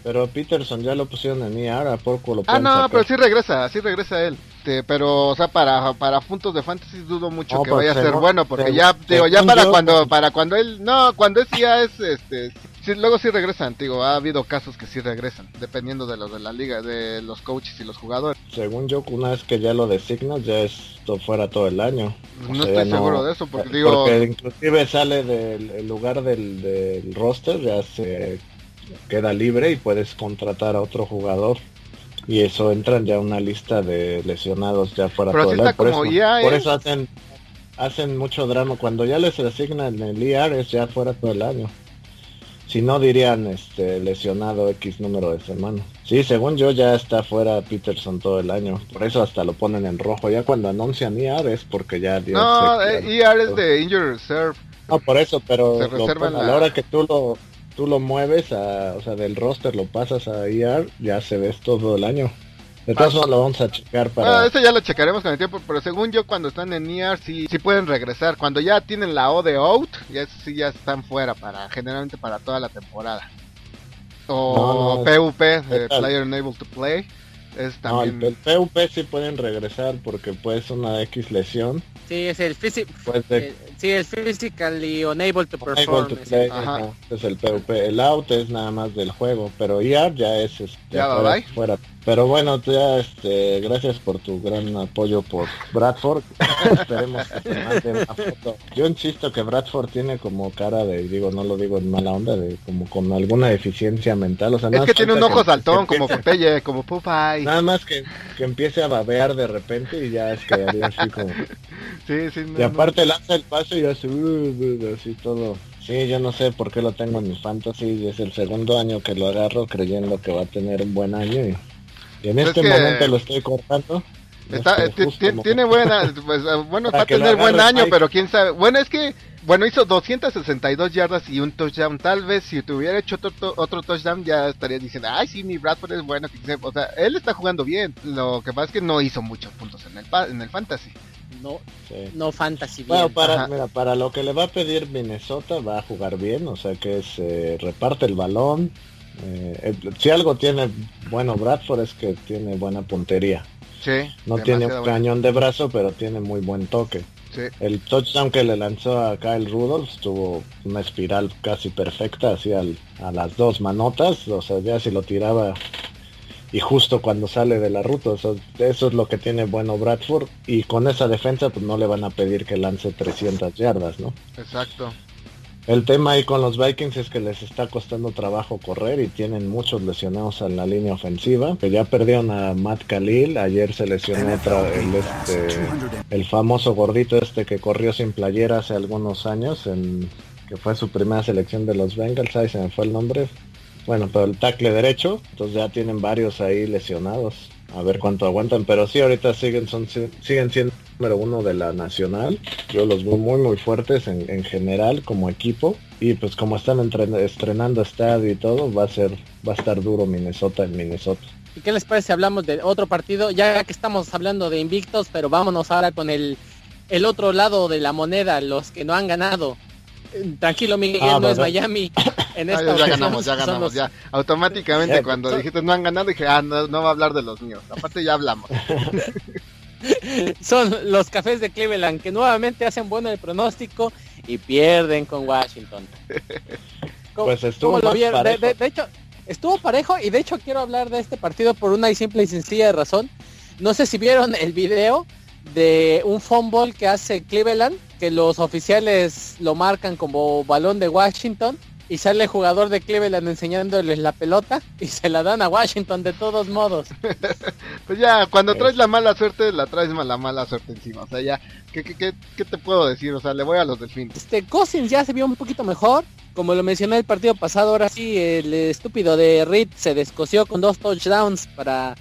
pero Peterson ya lo pusieron en IAR, a poco lo Ah, no, pero sí regresa, sí regresa él. Este, pero o sea para para puntos de fantasy dudo mucho que vaya a ser bueno porque ya digo ya para cuando para cuando él no cuando es ya es este Sí, luego sí regresan, digo, ha habido casos que sí regresan, dependiendo de los de la liga, de los coaches y los jugadores. Según yo, una vez que ya lo designas, ya es fuera todo el año. no estoy seguro de eso, porque digo... Porque inclusive sale del lugar del, del roster, ya se queda libre y puedes contratar a otro jugador y eso entran ya una lista de lesionados ya fuera todo el año. Por, eso, por eso hacen hacen mucho drama cuando ya les asignan el IR es ya fuera todo el año. Si no dirían este lesionado X número de semanas. Sí, según yo ya está fuera Peterson todo el año. Por eso hasta lo ponen en rojo. Ya cuando anuncian IR es porque ya dio No, eh, IR es de Injured Reserve. No, por eso, pero a la hora que tú lo tú lo mueves a, o sea, del roster lo pasas a IR, ya se ves todo el año. De todas formas lo vamos a checar para... Ah, eso ya lo checaremos con el tiempo, pero según yo cuando están en ER sí, sí pueden regresar. Cuando ya tienen la O de out, ya sí ya están fuera para generalmente para toda la temporada. O PvP, Player Unable to Play. Es también... No, el, PvP sí pueden regresar porque puede ser una X lesión. Sí, es el físico. Eh, sí, es physically unable to perform. To play, es el PvP. El out es nada más del juego, pero ER ya es, ya, ya fuera pero bueno, ya este, gracias por tu gran apoyo por Bradford. Esperemos que te manden una foto. Yo insisto que Bradford tiene como cara de, digo, no lo digo en mala onda, de como con alguna deficiencia mental. O sea, es que tiene un ojo saltón, como Popeye, como Popeye. Nada más que, que empiece a babear de repente y ya es que haría así como... Sí, sí, y aparte lanza el paso y hace uh, uh, así todo. Sí, yo no sé por qué lo tengo en mi fantasy. Es el segundo año que lo agarro creyendo que va a tener un buen año y en este momento lo estoy cortando. Tiene buena, pues, eh, bueno, va a tener buen año, pero quién sabe. Bueno, es que, bueno, hizo 262 yardas y un touchdown. Tal vez si tuviera hecho otro, otro touchdown ya estaría diciendo, ay, sí, mi Bradford es bueno. O sea, él está jugando bien. Lo que pasa es que no hizo muchos puntos en el, en el fantasy. No, no fantasy Bueno, para, mira, para lo que le va a pedir Minnesota va a jugar bien, o sea que se reparte el balón, eh, si algo tiene bueno Bradford es que tiene buena puntería. no tiene un cañón de brazo, pero tiene muy buen toque. El touchdown que le lanzó a Kyle Rudolph tuvo una espiral casi perfecta hacia a las dos manotas, o sea, ya si lo tiraba y justo cuando sale de la ruta, eso es lo que tiene bueno Bradford y con esa defensa pues no le van a pedir que lance 300 yardas, ¿no? Exacto. El tema ahí con los Vikings es que les está costando trabajo correr y tienen muchos lesionados en la línea ofensiva. Que ya perdieron a Matt Khalil, ayer se lesionó otra, el, este, el famoso gordito este que corrió sin playera hace algunos años, en, que fue su primera selección de los Bengals, ahí se me fue el nombre. Bueno, pero el tackle derecho, entonces ya tienen varios ahí lesionados. A ver cuánto aguantan, pero sí ahorita siguen son siguen siendo número uno de la nacional. Yo los veo muy muy fuertes en, en general como equipo. Y pues como están estrenando estadio y todo, va a ser, va a estar duro Minnesota en Minnesota. ¿Y qué les parece si hablamos de otro partido? Ya que estamos hablando de invictos, pero vámonos ahora con el, el otro lado de la moneda, los que no han ganado. Tranquilo, Miguel, ah, no es Miami. En ah, esta ya ganamos, ya ganamos, ya. Automáticamente cuando dijiste no han ganado, dije, ah, no, no va a hablar de los míos. Aparte ya hablamos. son los cafés de Cleveland que nuevamente hacen bueno el pronóstico y pierden con Washington. pues estuvo de, hecho, estuvo parejo y de hecho quiero hablar de este partido por una y simple y sencilla razón. No sé si vieron el video de un fumble que hace Cleveland, que los oficiales lo marcan como balón de Washington y sale el jugador de Cleveland enseñándoles la pelota y se la dan a Washington de todos modos. pues ya, cuando traes la mala suerte, la traes la mala suerte encima. O sea, ya, ¿qué, qué, qué, te puedo decir? O sea, le voy a los delfines. Este, Cousins ya se vio un poquito mejor. Como lo mencioné el partido pasado, ahora sí, el estúpido de Reed se descoció con dos touchdowns para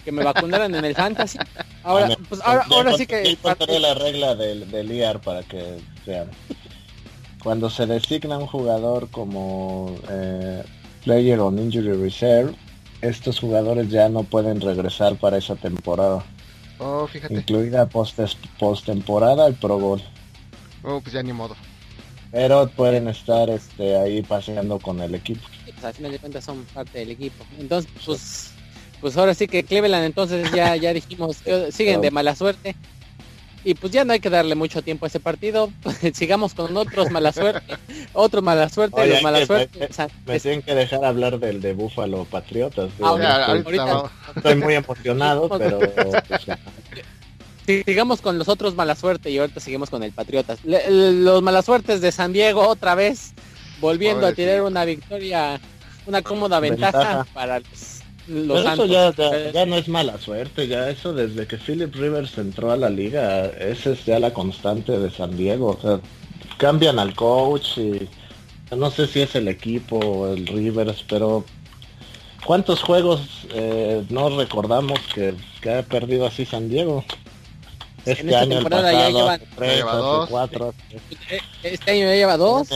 que me vacunaran en el fantasy. Ahora, pues ahora, ahora sí que... la regla del, del IAR para que sea cuando se designa un jugador como eh, Player on Injury Reserve, estos jugadores ya no pueden regresar para esa temporada. Oh, fíjate. Incluida post, post temporada el Pro Bowl. Oh, pues ya ni modo. Pero pueden estar este, ahí paseando con el equipo. pues al final de cuentas son parte del equipo. Entonces, pues, pues ahora sí que Cleveland entonces ya, ya dijimos, siguen de mala suerte. Y pues ya no hay que darle mucho tiempo a ese partido. Sigamos con otros mala suerte. Otro mala suerte, los mala suerte. Me, tienen que dejar hablar del de Búfalo Patriotas. estoy, muy emocionado, pero... Pues, sigamos con los otros mala suerte y ahorita seguimos con el Patriotas. los mala suertes de San Diego otra vez volviendo a tirar una victoria, una cómoda ventaja para los eso ya, ya, no es mala suerte, ya eso desde que Philip Rivers entró a la liga, esa es ya la constante de San Diego. O sea, cambian al coach y no sé si es el equipo o el Rivers, pero ¿cuántos juegos eh, no recordamos que, ha perdido así San Diego? Este año el pasado, tres, cuatro. Este año ya lleva dos.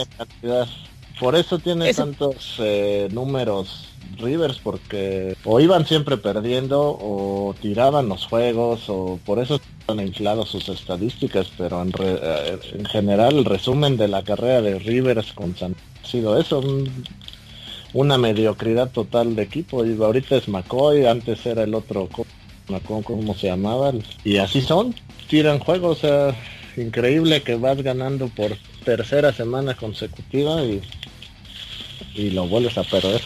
Por eso tiene tantos eh, números Rivers porque o iban siempre perdiendo o tiraban los juegos o por eso han inflado sus estadísticas, pero en, eh, en general el resumen de la carrera de Rivers con San ha sido eso, una mediocridad total de equipo y ahorita es McCoy, antes era el otro McCoy, ¿cómo se llamaba? Y así son, tiran juegos, o sea, increíble que vas ganando por tercera semana consecutiva y, y lo vuelves a perder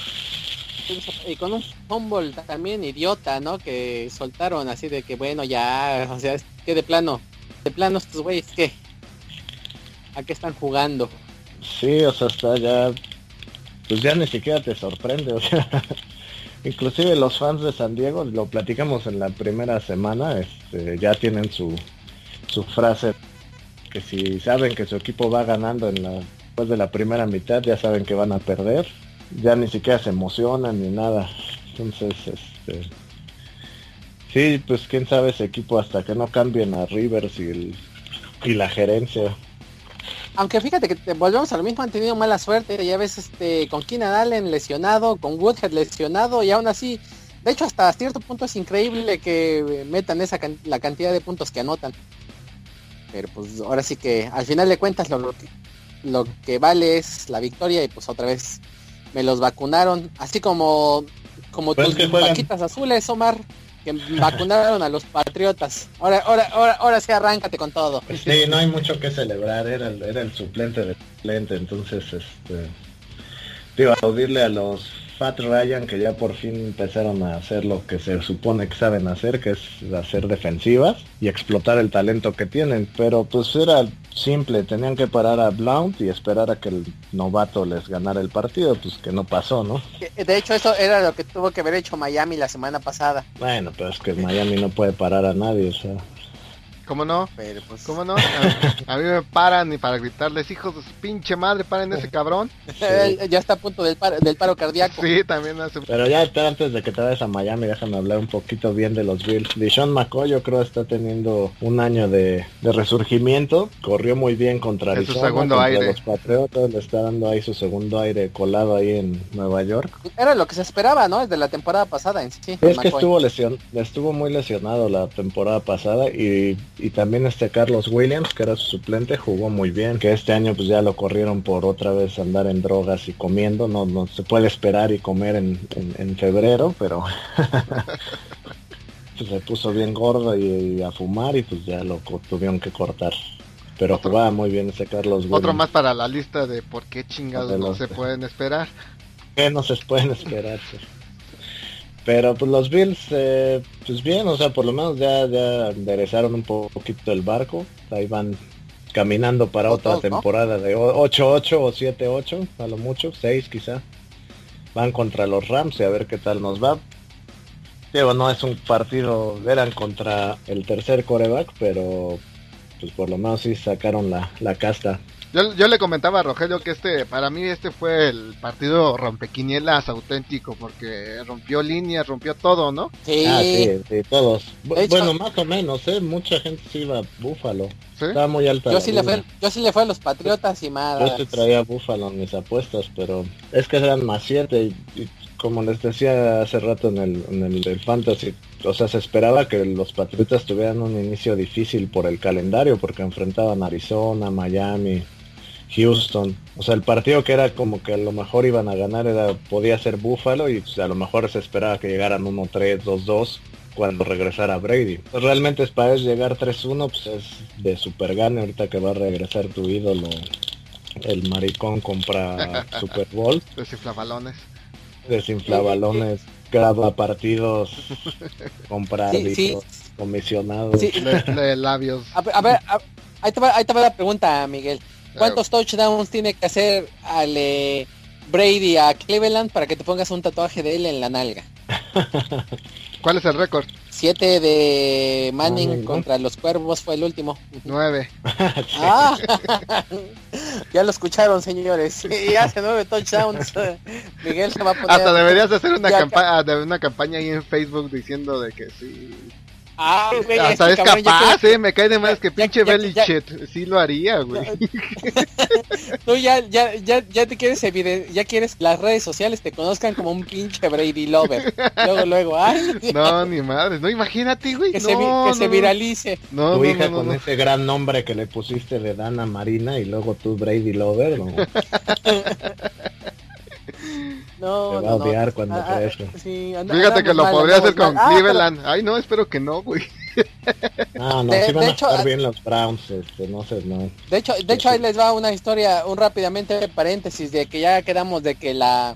y con un fumble también idiota, ¿no? Que soltaron así de que bueno ya, o sea, que de plano, de plano estos güeyes que a qué están jugando. Sí, o sea, está ya, pues ya ni siquiera te sorprende, o sea, inclusive los fans de San Diego, lo platicamos en la primera semana, este, ya tienen su, su frase que si saben que su equipo va ganando en la, después de la primera mitad, ya saben que van a perder ya ni siquiera se emocionan ni nada. Entonces, este, sí, pues quién sabe ese equipo hasta que no cambien a Rivers y, la gerencia. Aunque fíjate que volvemos a lo mismo, han tenido mala suerte, ya ves este con Keenan Allen lesionado, con Woodhead lesionado y aún así, de hecho hasta cierto punto es increíble que metan esa la cantidad de puntos que anotan. Pero pues ahora sí que al final de cuentas lo, lo que vale es la victoria y pues otra vez me los vacunaron, así como como tus paquitas azules, Omar, que vacunaron a los patriotas. Ahora, ahora, ahora, ahora sí arráncate con todo. Sí, no hay mucho que celebrar, era el, era el suplente de suplente, entonces este digo, aplaudirle a los Fat Ryan que ya por fin empezaron a hacer lo que se supone que saben hacer, que es hacer defensivas y explotar el talento que tienen. Pero pues era simple, tenían que parar a Blount y esperar a que el novato les ganara el partido, pues que no pasó, ¿no? De hecho eso era lo que tuvo que haber hecho Miami la semana pasada. Bueno, pero es que Miami no puede parar a nadie, o sea. ¿Cómo no? Pero pues... ¿Cómo no? A, a mí me paran y para gritarles, hijos de su pinche madre, paren ese cabrón. ya está a punto del paro, del paro cardíaco. Sí, también hace... Pero ya espera, antes de que te vayas a Miami, déjame hablar un poquito bien de los Bills. Dishon McCoy yo creo está teniendo un año de, de resurgimiento. Corrió muy bien contra Es su Arizona, segundo contra aire. los Patriotas. Le está dando ahí su segundo aire colado ahí en Nueva York. Era lo que se esperaba, ¿no? Desde la temporada pasada en sí. Es que McCoy. estuvo lesion, estuvo muy lesionado la temporada pasada y, y también este Carlos Williams, que era su suplente, jugó muy bien. Que este año pues ya lo corrieron por otra vez andar en drogas y comiendo. No, no se puede esperar y comer en, en, en febrero, pero pues, se puso bien gordo y, y a fumar y pues ya lo tuvieron que cortar. Pero Otro- jugaba muy bien ese Carlos Williams. Otro más para la lista de por qué chingados no se pueden esperar. que no se pueden esperar. Pero pues los Bills, eh, pues bien, o sea, por lo menos ya, ya enderezaron un po- poquito el barco. Ahí van caminando para otra temporada de o- 8-8 o 7-8, a lo mucho, 6 quizá. Van contra los Rams y a ver qué tal nos va. Digo, no es un partido, eran contra el tercer coreback, pero pues por lo menos sí sacaron la, la casta. Yo, yo le comentaba a Rogelio que este, para mí este fue el partido rompequinielas auténtico, porque rompió líneas, rompió todo, ¿no? Sí. Ah, sí, sí, todos. Bu- De hecho- bueno, más o menos, ¿eh? Mucha gente sí iba a Búfalo. ¿Sí? Estaba muy alta. Yo sí, le fue, yo sí le fue a los Patriotas y Yo más. sí traía Búfalo en mis apuestas, pero es que eran más 7 y, y como les decía hace rato en el, en el del Fantasy, o sea, se esperaba que los Patriotas tuvieran un inicio difícil por el calendario, porque enfrentaban Arizona, Miami, Houston. O sea, el partido que era como que a lo mejor iban a ganar era podía ser Búfalo y pues, a lo mejor se esperaba que llegaran 1-3, 2-2 cuando regresara Brady. Pues, realmente es para llegar 3-1, pues es de super gane ahorita que va a regresar tu ídolo el maricón compra Super Bowl, Desinfla balones. Desinfla balones, graba partidos, compra Sí, sí. comisionados. Sí. Le, le labios. A, ver- a ver, a- ahí, te va, ahí te va la pregunta, Miguel. ¿Cuántos touchdowns tiene que hacer al eh, Brady a Cleveland para que te pongas un tatuaje de él en la nalga? ¿Cuál es el récord? Siete de Manning ¿no? contra los Cuervos fue el último. Nueve. Ah, ya lo escucharon, señores. Y hace nueve touchdowns. Miguel se va a poner. Hasta deberías de hacer una, campa una campaña ahí en Facebook diciendo de que sí. Ah, güey, Hasta este es cabrón ya capaz, quiere- eh, me cae de más que ya- pinche Belichick. Sí lo haría, güey. Tú ya, ya, ya, ya te quieres eviden- ya quieres que las redes sociales te conozcan como un pinche Brady Lover. Luego, luego, ay, No, ni madre. No, imagínate, güey. que no, se, vi- que no, se viralice. No, tu no, hija no, no, con no. ese gran nombre que le pusiste de Dana Marina y luego tú Brady Lover, ¿no? No, Te va no, a no. odiar cuando Ah, crezca. sí, anda- Fíjate que lo mal, podría hacer con. Ah, pero- Cleveland. Ay, no, espero que no, güey. Ah, no, De- sí van de a hecho, estar ah- bien los Browns, este, no sé, no. De hecho, de hecho ahí les va una historia, un rápidamente paréntesis de que ya quedamos de que la,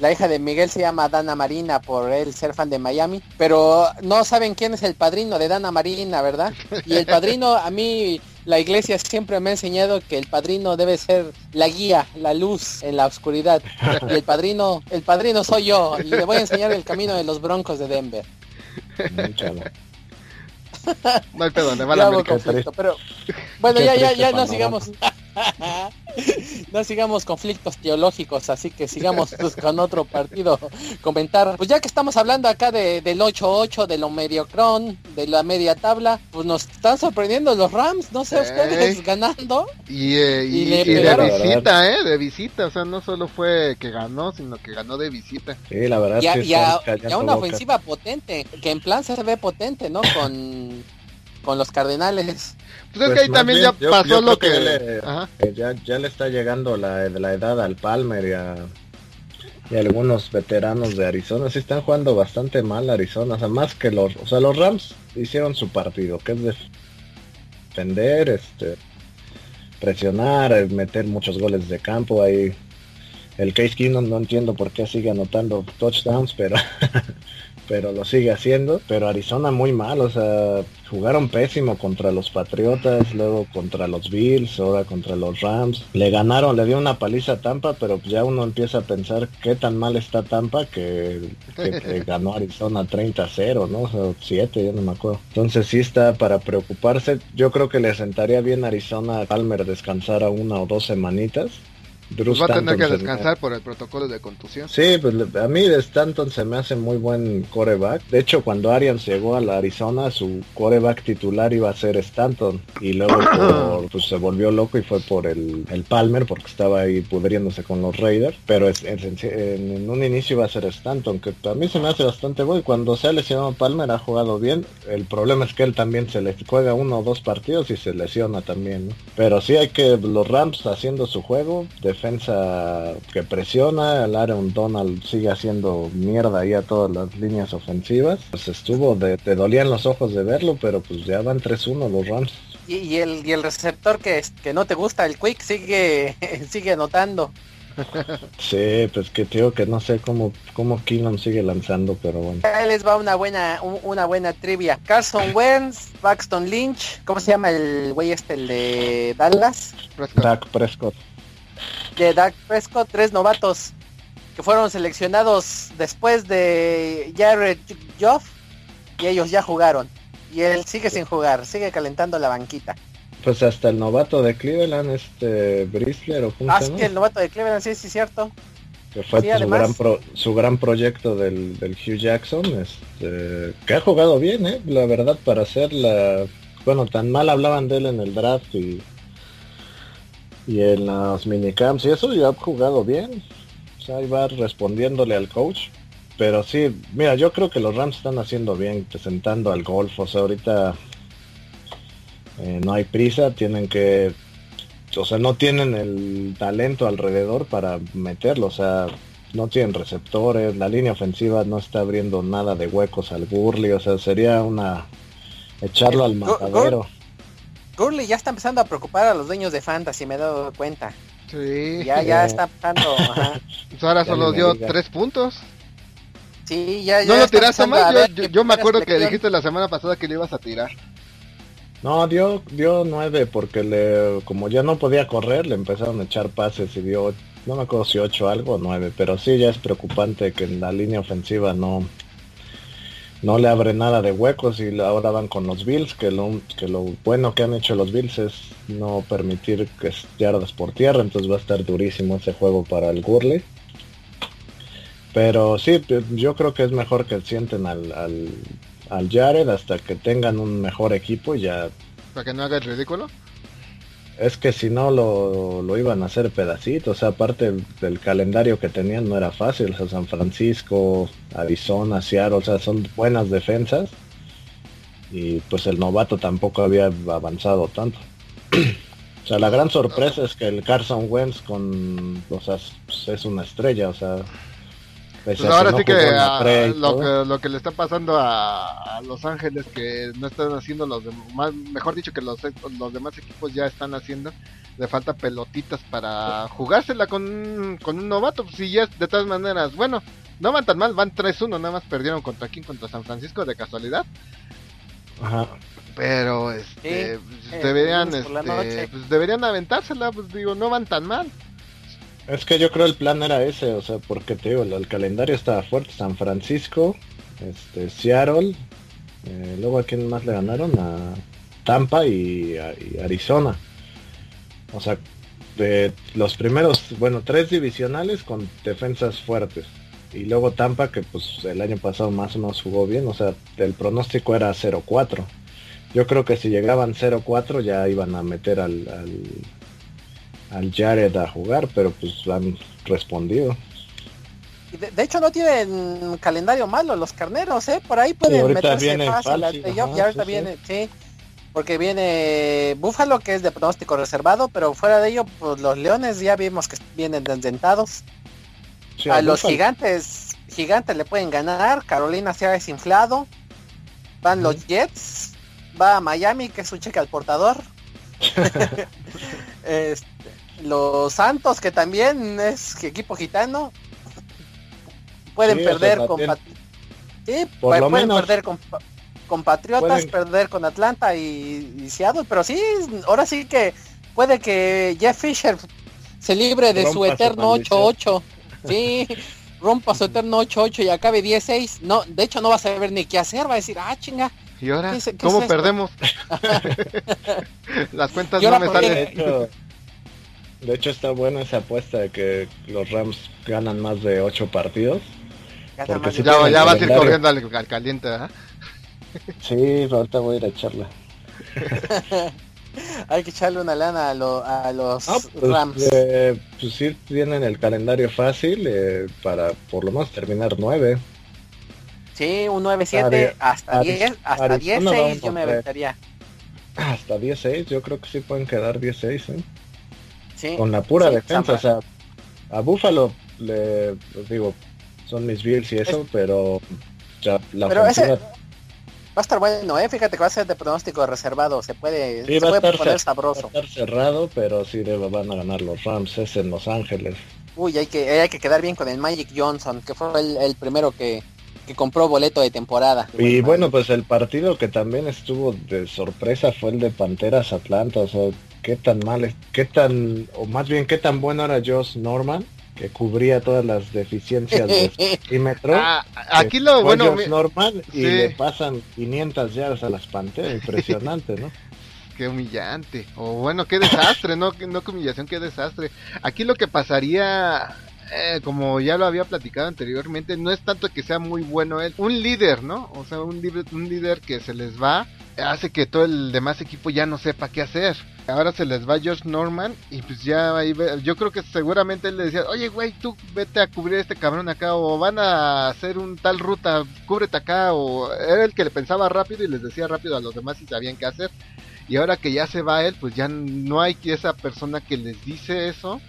la hija de Miguel se llama Dana Marina por él ser fan de Miami, pero no saben quién es el padrino de Dana Marina, ¿verdad? Y el padrino, a mí la iglesia siempre me ha enseñado que el padrino debe ser la guía, la luz en la oscuridad. Y el padrino, el padrino soy yo, y le voy a enseñar el camino de los broncos de Denver. No hay pedo, le va la pero bueno, ya, ya, ya no sigamos, no sigamos conflictos teológicos, así que sigamos pues, con otro partido. Comentar, pues ya que estamos hablando acá de, del 8-8, de lo mediocrón, de la media tabla, pues nos están sorprendiendo los Rams, no sé Ey. ustedes ganando. Y, eh, y, Y le y de visita, ¿eh? De visita. O sea, no solo fue que ganó, sino que ganó de visita. Sí, la verdad Y a, sí y a- están y a callando una boca. ofensiva potente, que en plan se ve potente, ¿no? Con, con los Cardenales. Pues es Pues que ahí más también bien, ya pasó yo lo que... le- Ajá. Eh, ya, ya le está llegando la, la edad al Palmer y a, y algunos veteranos de Arizona. Sí están jugando bastante mal Arizona. O sea, más que los... O sea, los Rams hicieron su partido, que es defender, este, presionar, eh, meter muchos goles de campo. Ahí el Case Keenum no entiendo por qué sigue anotando touchdowns, pero pero lo sigue haciendo. Pero Arizona muy mal, o sea, jugaron pésimo contra los Patriotas, luego contra los Bills, ahora contra los Rams. Le ganaron, le dio una paliza a Tampa, pero ya uno empieza a pensar qué tan mal está Tampa que, ganó Arizona 30-0, ¿no? O sea, 7, ya no me acuerdo. Entonces sí está para preocuparse. Yo creo que le sentaría bien a Arizona a Palmer descansar a una o dos semanitas pues va a tener que descansar por el protocolo de contusión. Sí, pues a mí de Stanton se me hace muy buen coreback. De hecho, cuando Arians llegó a la Arizona, su coreback titular iba a ser Stanton. Y luego pues, se volvió loco y fue por el, Palmer, porque estaba ahí pudriéndose con los Raiders. Pero es, en, un inicio iba a ser Stanton, que a mí se me hace bastante bueno. Cuando se ha lesionado Palmer ha jugado bien. El problema es que él también se le juega uno o dos partidos y se lesiona también. Pero sí hay que los Rams haciendo su juego. De defensa que presiona, el Aaron Donald sigue haciendo mierda ahí a todas las líneas ofensivas. Pues estuvo, de, te dolían los ojos de verlo, pero pues ya van 3-1 los Rams. Y, el, y el receptor que, que no te gusta, el Quick, sigue, sigue anotando. Sí, pues que digo que no sé cómo, cómo Keenum sigue lanzando, pero bueno. Ahí les va una buena, una buena trivia. Carson Wentz, Paxton Lynch, ¿cómo se llama el güey este, el de Dallas? Dak Prescott de Dak Prescott, tres novatos que fueron seleccionados después de Jared Joff y ellos ya jugaron. Y él sigue sin jugar, sigue calentando la banquita. Pues hasta el novato de Cleveland, este Bristler o Ah, sí, el novato de Cleveland, sí, sí, cierto. Que fue su, gran su gran proyecto del, del Hugh Jackson, este, que ha jugado bien, ¿eh? la verdad, para ser la... Bueno, tan mal hablaban de él en el draft y y en las minicamps y eso ya ha jugado bien. O sea, iba respondiéndole al coach. Pero sí, mira, yo creo que los Rams están haciendo bien presentando al golf. O sea, ahorita eh, no hay prisa, tienen que... O sea, no tienen el talento alrededor para meterlo. O sea, no tienen receptores, la línea ofensiva no está abriendo nada de huecos al Burley. O sea, sería una... echarlo al matadero. Gurley ya está empezando a preocupar a los dueños de Fantasy, me he dado cuenta. Sí. Ya, ya está empezando. Pues ahora solo dio tres puntos. Sí, ya, ya. ¿No lo tiraste más? Yo, me acuerdo que dijiste la semana pasada que le ibas a tirar. No, dio, dio nueve porque le, como ya no podía correr, le empezaron a echar pases y dio, no me acuerdo si ocho algo o nueve, pero sí ya es preocupante que en la línea ofensiva no, no le abre nada de huecos y ahora van con los Bills, que lo, que lo bueno que han hecho los Bills es no permitir que yardas por tierra, entonces va a estar durísimo ese juego para el Gurley. Pero sí, yo creo que es mejor que sienten al, al, al Jared hasta que tengan un mejor equipo y ya... ¿Para que no haga el ridículo? Es que si no lo, iban a hacer pedacitos, o sea, aparte del calendario que tenían no era fácil, o sea, San Francisco, Arizona, Seattle, o sea, son buenas defensas y pues el novato tampoco había avanzado tanto. o sea, la gran sorpresa es que el Carson Wentz con, o sea, pues, es una estrella, o sea, pues ahora sí que, lo que lo que le está pasando a, Los Ángeles que no están haciendo los demás, mejor dicho que los, los demás equipos ya están haciendo, le falta pelotitas para jugársela con, con un novato, si ya de todas maneras, bueno, no van tan mal, van 3-1, nada más perdieron contra quién, contra San Francisco de casualidad. Ajá. Pero este pues, deberían este, pues, deberían aventársela, pues digo, no van tan mal. Es que yo creo el plan era ese, o sea, porque te digo, el, calendario estaba fuerte, San Francisco, este, Seattle, eh, luego a quién más le ganaron, a Tampa y, Arizona. O sea, de los primeros, bueno, tres divisionales con defensas fuertes. Y luego Tampa, que pues el año pasado más o menos jugó bien, o sea, el pronóstico era 0-4. Yo creo que si llegaban 0-4 ya iban a meter al, al Jared a jugar, pero pues han respondido. De, hecho no tienen calendario malo los carneros, ¿eh? Por ahí pueden meterse fácil, ahorita viene, sí. Porque viene Búfalo, que es de pronóstico reservado, pero fuera de ello, pues los Leones ya vimos que vienen desdentados. a los gigantes, gigantes le pueden ganar, Carolina se ha desinflado. Van los Jets, va a Miami, que es un cheque al portador. este, los Santos, que también es equipo gitano, pueden perder con Sí, Por pu- lo pueden menos. perder con, con Patriotas, Pueden- perder con Atlanta y, y Seattle, pero sí, ahora sí que puede que Jeff Fisher se libre de su Rompa su eterno maldición. 8-8. Sí, rompa su eterno 8-8 y acabe 10-6. No, de hecho no va a saber ni qué hacer, va a decir, ah, chinga. ¿Y ahora? ¿Qué ¿Cómo es perdemos? Las cuentas ¿Y no me salen. De hecho está buena esa apuesta de que los Rams ganan más de 8 partidos. Porque sí. Ya, ya vas a ir corriendo al, al caliente, ¿verdad? Sí, ahorita voy a ir a echarla. Hay que echarle una lana a, lo- a los Ah, pues, Rams. eh, pues sí tienen el calendario fácil eh, para por lo menos terminar 9. Sí, un 9-7 Ari- hasta Ari- 10, hasta Arizona va 10-6 yo me 1-3. aventaría. Hasta 16, yo creo que sí pueden quedar 16, ¿eh? Sí. Con la pura Sí, defensa, San o sea, a Buffalo le pues, digo, son mis Bills y eso, pero ya la Pero ese- Va a estar bueno, eh. Fíjate que va a ser de pronóstico reservado. Se puede, Sí, se puede estar poner cer- va a sabroso. estar cerrado, pero sí van a ganar los Rams, es en Los Ángeles. Uy, hay que, hay que quedar bien con el Magic Johnson, que fue el, el primero que, que compró boleto de temporada. Y bueno, pues el partido que también estuvo de sorpresa fue el de Panteras Atlanta, o sea, qué tan mal, es- qué tan, o más bien qué tan bueno era Josh Norman, que cubría todas las deficiencias de perímetro. Ah, aquí lo Fue bueno, Josh mi- Norman y sí. le pasan 500 yardas a las Panteras, impresionante, ¿no? qué humillante. O bueno, qué desastre, no, no qué humillación, qué desastre. Aquí lo que pasaría, eh, como ya lo había platicado anteriormente, no es tanto que sea muy bueno él, un líder, ¿no? O sea, un líder, un líder que se les va, hace que todo el demás equipo ya no sepa qué hacer. Ahora se les va Josh Norman y pues ya ahí yo creo que seguramente él le decía, oye güey, tú vete a cubrir a este cabrón acá o van a hacer un tal ruta, cúbrete acá o era el que le pensaba rápido y les decía rápido a los demás si sabían qué hacer. Y ahora que ya se va él, pues ya no hay esa persona que les dice eso.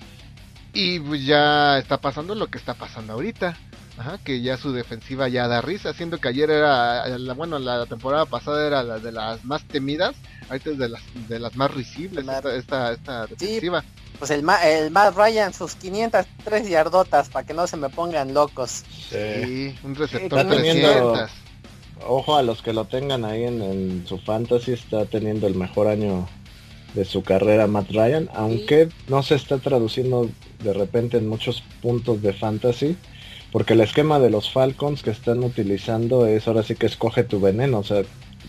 Y pues ya está pasando lo que está pasando ahorita. Ajá, que ya su defensiva ya da risa, siendo que ayer era, la, bueno, la temporada pasada era la de las más temidas, ahorita es de las, de las más risibles esta, esta, esta defensiva. Pues el, Ma- el Matt Ryan, sus 503 yardotas, para que no se me pongan locos. Sí, un receptor Está teniendo- 300. Ojo a los que lo tengan ahí en, en su fantasy, está teniendo el mejor año de su carrera Matt Ryan, aunque no se está traduciendo de repente en muchos puntos de fantasy, porque el esquema de los Falcons que están utilizando es ahora sí que escoge tu veneno, o sea,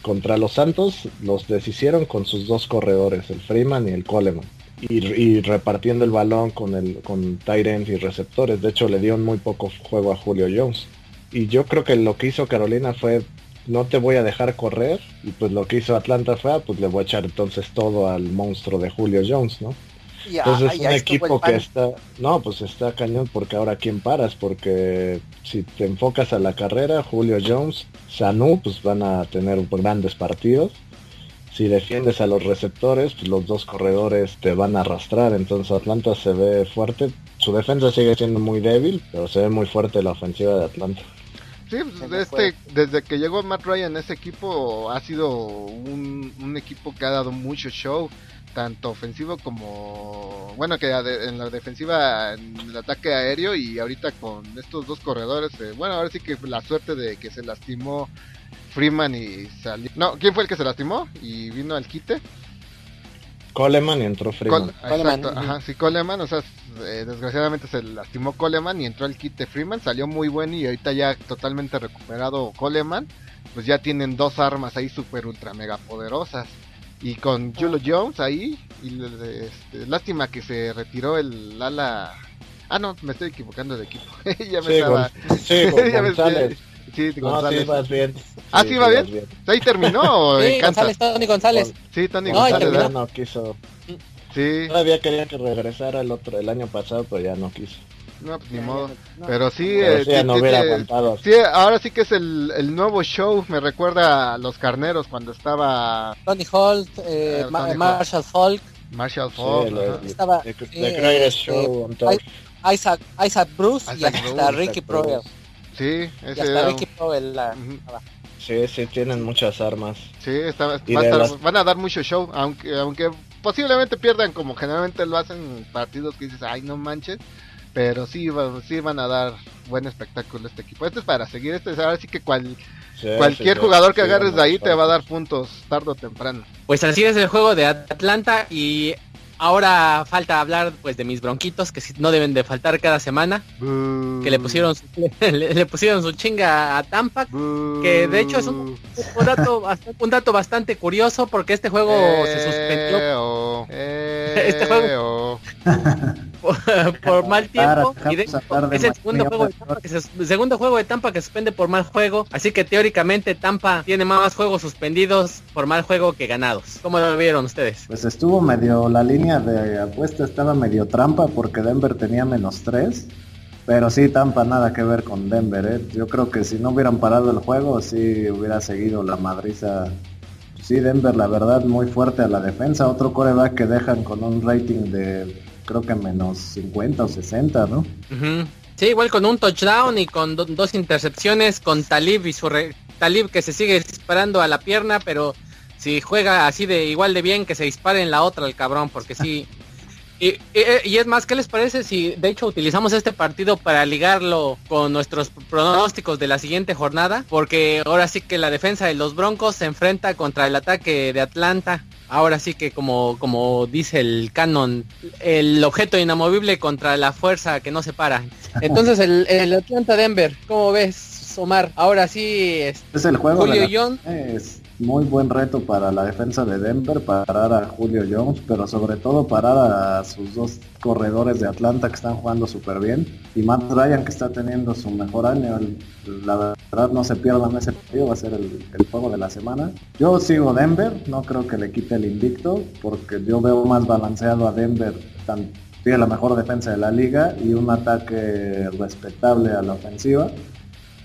contra los Santos los deshicieron con sus dos corredores, el Freeman y el Coleman. Y, repartiendo el balón con el con y receptores. De hecho, le dieron muy poco juego a Julio Jones. Y yo creo que lo que hizo Carolina fue no te voy a dejar correr y pues lo que hizo Atlanta fue ah, pues le voy a echar entonces todo al monstruo de Julio Jones, ¿no? Ah, Entonces ay, un equipo que está, no, pues está cañón porque ahora quién paras, porque si te enfocas a la carrera, Julio Jones, Sanu, pues van a tener grandes partidos. Si defiendes a los receptores, pues los dos corredores te van a arrastrar, entonces Atlanta se ve fuerte. Su defensa sigue siendo muy débil, pero se ve muy fuerte la ofensiva de Atlanta. Sí, pues, este, desde que llegó Matt Ryan, ese equipo ha sido un, un equipo que ha dado mucho show, tanto ofensivo como, bueno, que en la defensiva, en el ataque aéreo y ahorita con estos dos corredores, eh, bueno, ahora sí que la suerte de que se lastimó Freeman y salió... No, ¿quién fue el que se lastimó y vino al quite? Coleman y entró Freeman. Col- Coleman, exacto, ujú. ajá, sí, Coleman, o sea, eh, desgraciadamente se lastimó Coleman y entró kit de Freeman, salió muy bueno y ahorita ya totalmente recuperado Coleman, pues ya tienen dos armas ahí super ultra mega poderosas. Y con Julio Jones ahí, y le- este, lástima que se retiró el ala... Ah, no, me estoy equivocando de equipo. ya me Sí, estaba... Gon- sí, ya me- González. Sí, No, González. sí vas bien. Ah, ¿sí va vas bien? ¿Ahí terminó Sí? González, Tony González. Sí, Tony No, González. Ya no quiso. Sí, Todavía quería que regresara el otro el año pasado, pero ya no quiso. No, pues ni modo. No. Pero sí, Pero eh, sí, sí no. Sí, ahora sí que es el, el nuevo show. Me recuerda a los carneros cuando estaba Tony Holt, eh, Eh, Ma- Holt. Marshall Falk, Marshall Sí, Falk. lo- ajá. estaba The, the sí, greatest show on turf. Isaac, Isaac Bruce y Isaac hasta Bruce, Ricky. Bruce. Sí, Y ese hasta era- Ricky Proel. la- Ujú. Sí, sí, tienen muchas armas. Sí, está- Y va a estar- las- van a dar mucho show, aunque aunque posiblemente pierdan como generalmente lo hacen en partidos que dices, ay, no manches. Pero sí, sí van a dar buen espectáculo este equipo. Este es para seguir, este es ahora sí que cual, cualquier jugador que agarres de ahí te va a dar puntos tarde o temprano. Pues así es el juego de Atlanta y ahora falta hablar pues de mis bronquitos que no deben de faltar cada semana. Que le pusieron su, le, pusieron su chinga a Tampa. Que de hecho es un, dato, un dato bastante curioso porque este juego se suspendió. este juego por, mal tiempo. y de es el segundo juego, de Tampa que se, segundo juego de Tampa que suspende por mal juego. Así que teóricamente Tampa tiene más juegos suspendidos por mal juego que ganados. ¿Cómo lo vieron ustedes? Pues estuvo medio, la línea de apuesta estaba medio trampa porque Denver tenía menos 3. Pero sí, Tampa nada que ver con Denver. ¿eh? Yo creo que si no hubieran parado el juego, sí hubiera seguido la madriza sí, Denver, la verdad, muy fuerte a la defensa. Otro coreback que dejan con un rating de creo que menos 50 o 60, ¿no? Sí, igual con un touchdown y con dos intercepciones con Talib y su Talib que se sigue disparando a la pierna, pero si juega así de igual de bien que se dispare en la otra el cabrón, porque sí. y, y, es más, ¿qué les parece si de hecho utilizamos este partido para ligarlo con nuestros pronósticos de la siguiente jornada? Porque ahora sí que la defensa de los Broncos se enfrenta contra el ataque de Atlanta ahora sí que como, como dice el canon, el objeto inamovible contra la fuerza que no se para. Entonces el, el Atlanta Denver, ¿cómo ves, Omar? Ahora sí es, es el juego. Julio Es muy buen reto para la defensa de Denver, parar a Julio Jones, pero sobre todo parar a sus dos corredores de Atlanta que están jugando súper bien. Y Matt Ryan que está teniendo su mejor año. La verdad no se pierdan ese partido, va a ser el, juego de la semana. Yo sigo Denver, no creo que le quite el invicto, porque yo veo más balanceado a Denver. tiene la mejor defensa de la liga y un ataque respetable a la ofensiva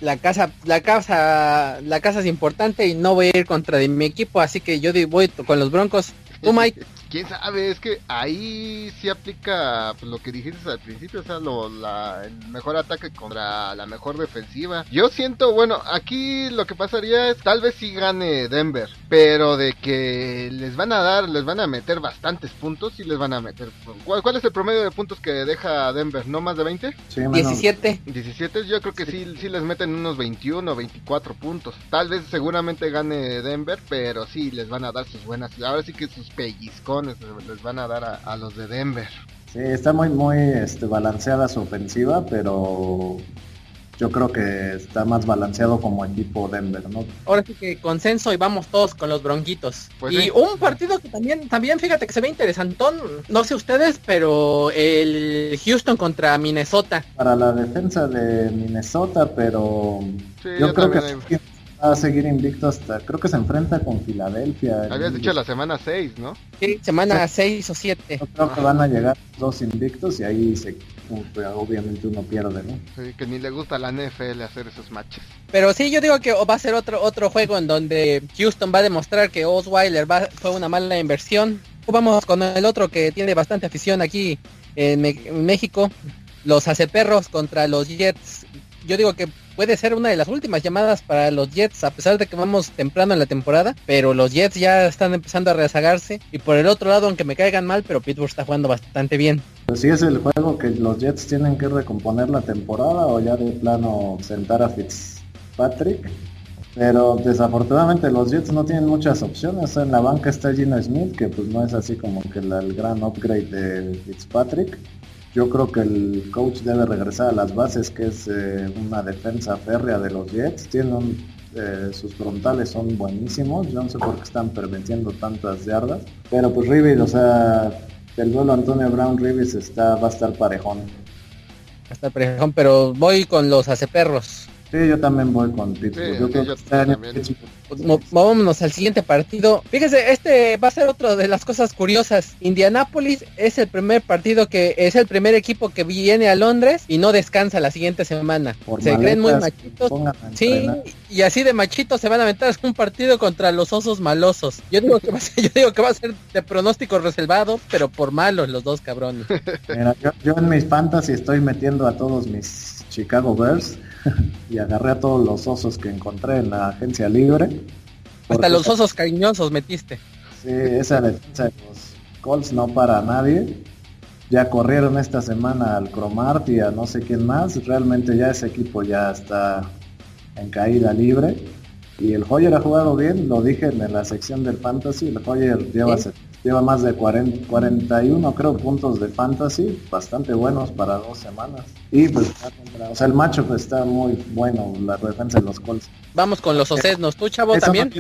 la casa, la casa, la casa es importante y no voy a ir contra mi equipo, así que yo voy con los Broncos. ¿Tú, Mike? Quién sabe, es que ahí sí aplica pues, lo que dijiste al principio, o sea, lo, la, el mejor ataque contra la mejor defensiva. Yo siento, bueno, aquí lo que pasaría es tal vez sí gane Denver, pero de que les van a dar, les van a meter bastantes puntos y les van a meter. ¿Cuál, cuál es el promedio de puntos que deja Denver? ¿No más de 20? Sí, 17. 17, yo creo que sí, sí les meten unos 21 o 24 puntos. Tal vez seguramente gane Denver, pero sí les van a dar sus buenas, ahora sí que sus les van a dar a, los de Denver. Sí, está muy, muy este, balanceada su ofensiva, pero yo creo que está más balanceado como equipo Denver, ¿no? Ahora sí que consenso y vamos todos con los bronquitos. Pues y un partido que también, también fíjate que se ve interesantón, no sé ustedes, pero el Houston contra Minnesota. Para la defensa de Minnesota, pero yo, creo que a seguir invicto hasta, creo que se enfrenta con Filadelfia. Habías dicho la semana 6, ¿no? Sí, semana 6 o 7. Yo creo que van a llegar dos invictos y ahí se, obviamente uno pierde, ¿no? Sí, que ni le gusta a la NFL hacer esos matches. Pero sí, yo digo que va a ser otro otro juego en donde Houston va a demostrar que Osweiler va, fue una mala inversión. Vamos con el otro que tiene bastante afición aquí en, en México. Los Aceperros contra los Jets. Yo digo que puede ser una de las últimas llamadas para los Jets, a pesar de que vamos temprano en la temporada, pero los Jets ya están empezando a rezagarse. Y por el otro lado, aunque me caigan mal, pero Pittsburgh está jugando bastante bien. Sí es el juego que los Jets tienen que recomponer la temporada o ya de plano sentar a Fitzpatrick. Pero desafortunadamente los Jets no tienen muchas opciones. En la banca está Gino Smith, que pues no es así como que el gran upgrade de Fitzpatrick. Yo creo que el coach debe regresar a las bases, que es eh, una defensa férrea de los Jets. Tienen eh, sus frontales son buenísimos. Yo no sé por qué están permitiendo tantas yardas. Pero pues Rivis, o sea, el duelo Antonio Brown Rivis está, va a estar parejón. Va a estar parejón, pero voy con los aceperros. Sí, yo también voy con Pittsburgh. yo creo que este vámonos al siguiente partido. Fíjese, este va a ser otra de las cosas curiosas. Indianapolis es el primer partido que es el primer equipo que viene a Londres y no descansa la siguiente semana. se creen muy machitos. Sí, y así de machitos se van a aventar un partido contra los osos malosos. Yo digo que va a ser, yo digo que va a ser de pronóstico reservado, pero por malos los dos cabrones. Mira, yo, yo en mis fantasy estoy metiendo a todos mis Chicago Bears y agarré a todos los osos que encontré en la agencia libre. Hasta los osos cariñosos metiste. Sí, esa defensa de los Colts no para nadie. ya corrieron esta semana al Cromart y a no sé quién más. Realmente ya ese equipo ya está en caída libre. Y el Hoyer ha jugado bien, lo dije en la sección del Fantasy, el Hoyer lleva lleva más de 40, 41 creo puntos de fantasy, bastante buenos para dos semanas. Y pues o sea, el macho pues está muy bueno, la defensa de los Colts. Vamos con los ocesnos, tú chavo también.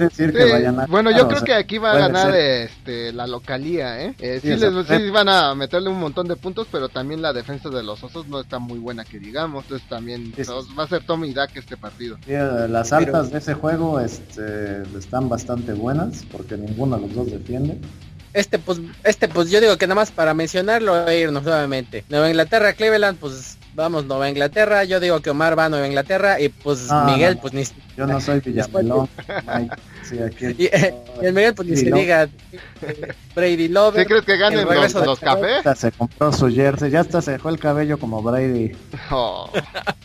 bueno, yo creo que aquí va a ganar este, la localía, ¿eh? eh sí, les, van a meterle un montón de puntos, pero también la defensa de los osos no está muy buena que digamos, entonces también va a ser Tommy y Dak este partido. Eh, las altas de ese juego este, están bastante buenas, porque ninguno de los dos defiende. Este pues, este pues yo digo que nada más para mencionarlo e irnos nuevamente. Nueva Inglaterra, Cleveland, pues vamos Nueva Inglaterra, yo digo que Omar va a Nueva Inglaterra y pues Miguel pues ni yo no soy Villamelón. Y, el Miguel pues ni se diga Brady Lover. ¿Sí crees que ganen los, los cafés? Se compró su jersey, ya hasta se dejó el cabello como Brady. Oh.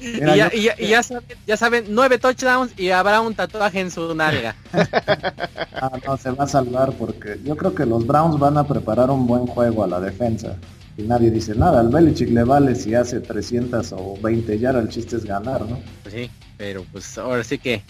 y, ya, y, ya, saben, ya saben, nueve touchdowns y habrá un tatuaje en su nalga. ah, no, se va a salvar porque yo creo que los Browns van a preparar un buen juego a la defensa y nadie dice nada. Al Belichick le vale si hace 300 o 20 yardas, el chiste es ganar, ¿no? Pues sí, pero pues ahora sí que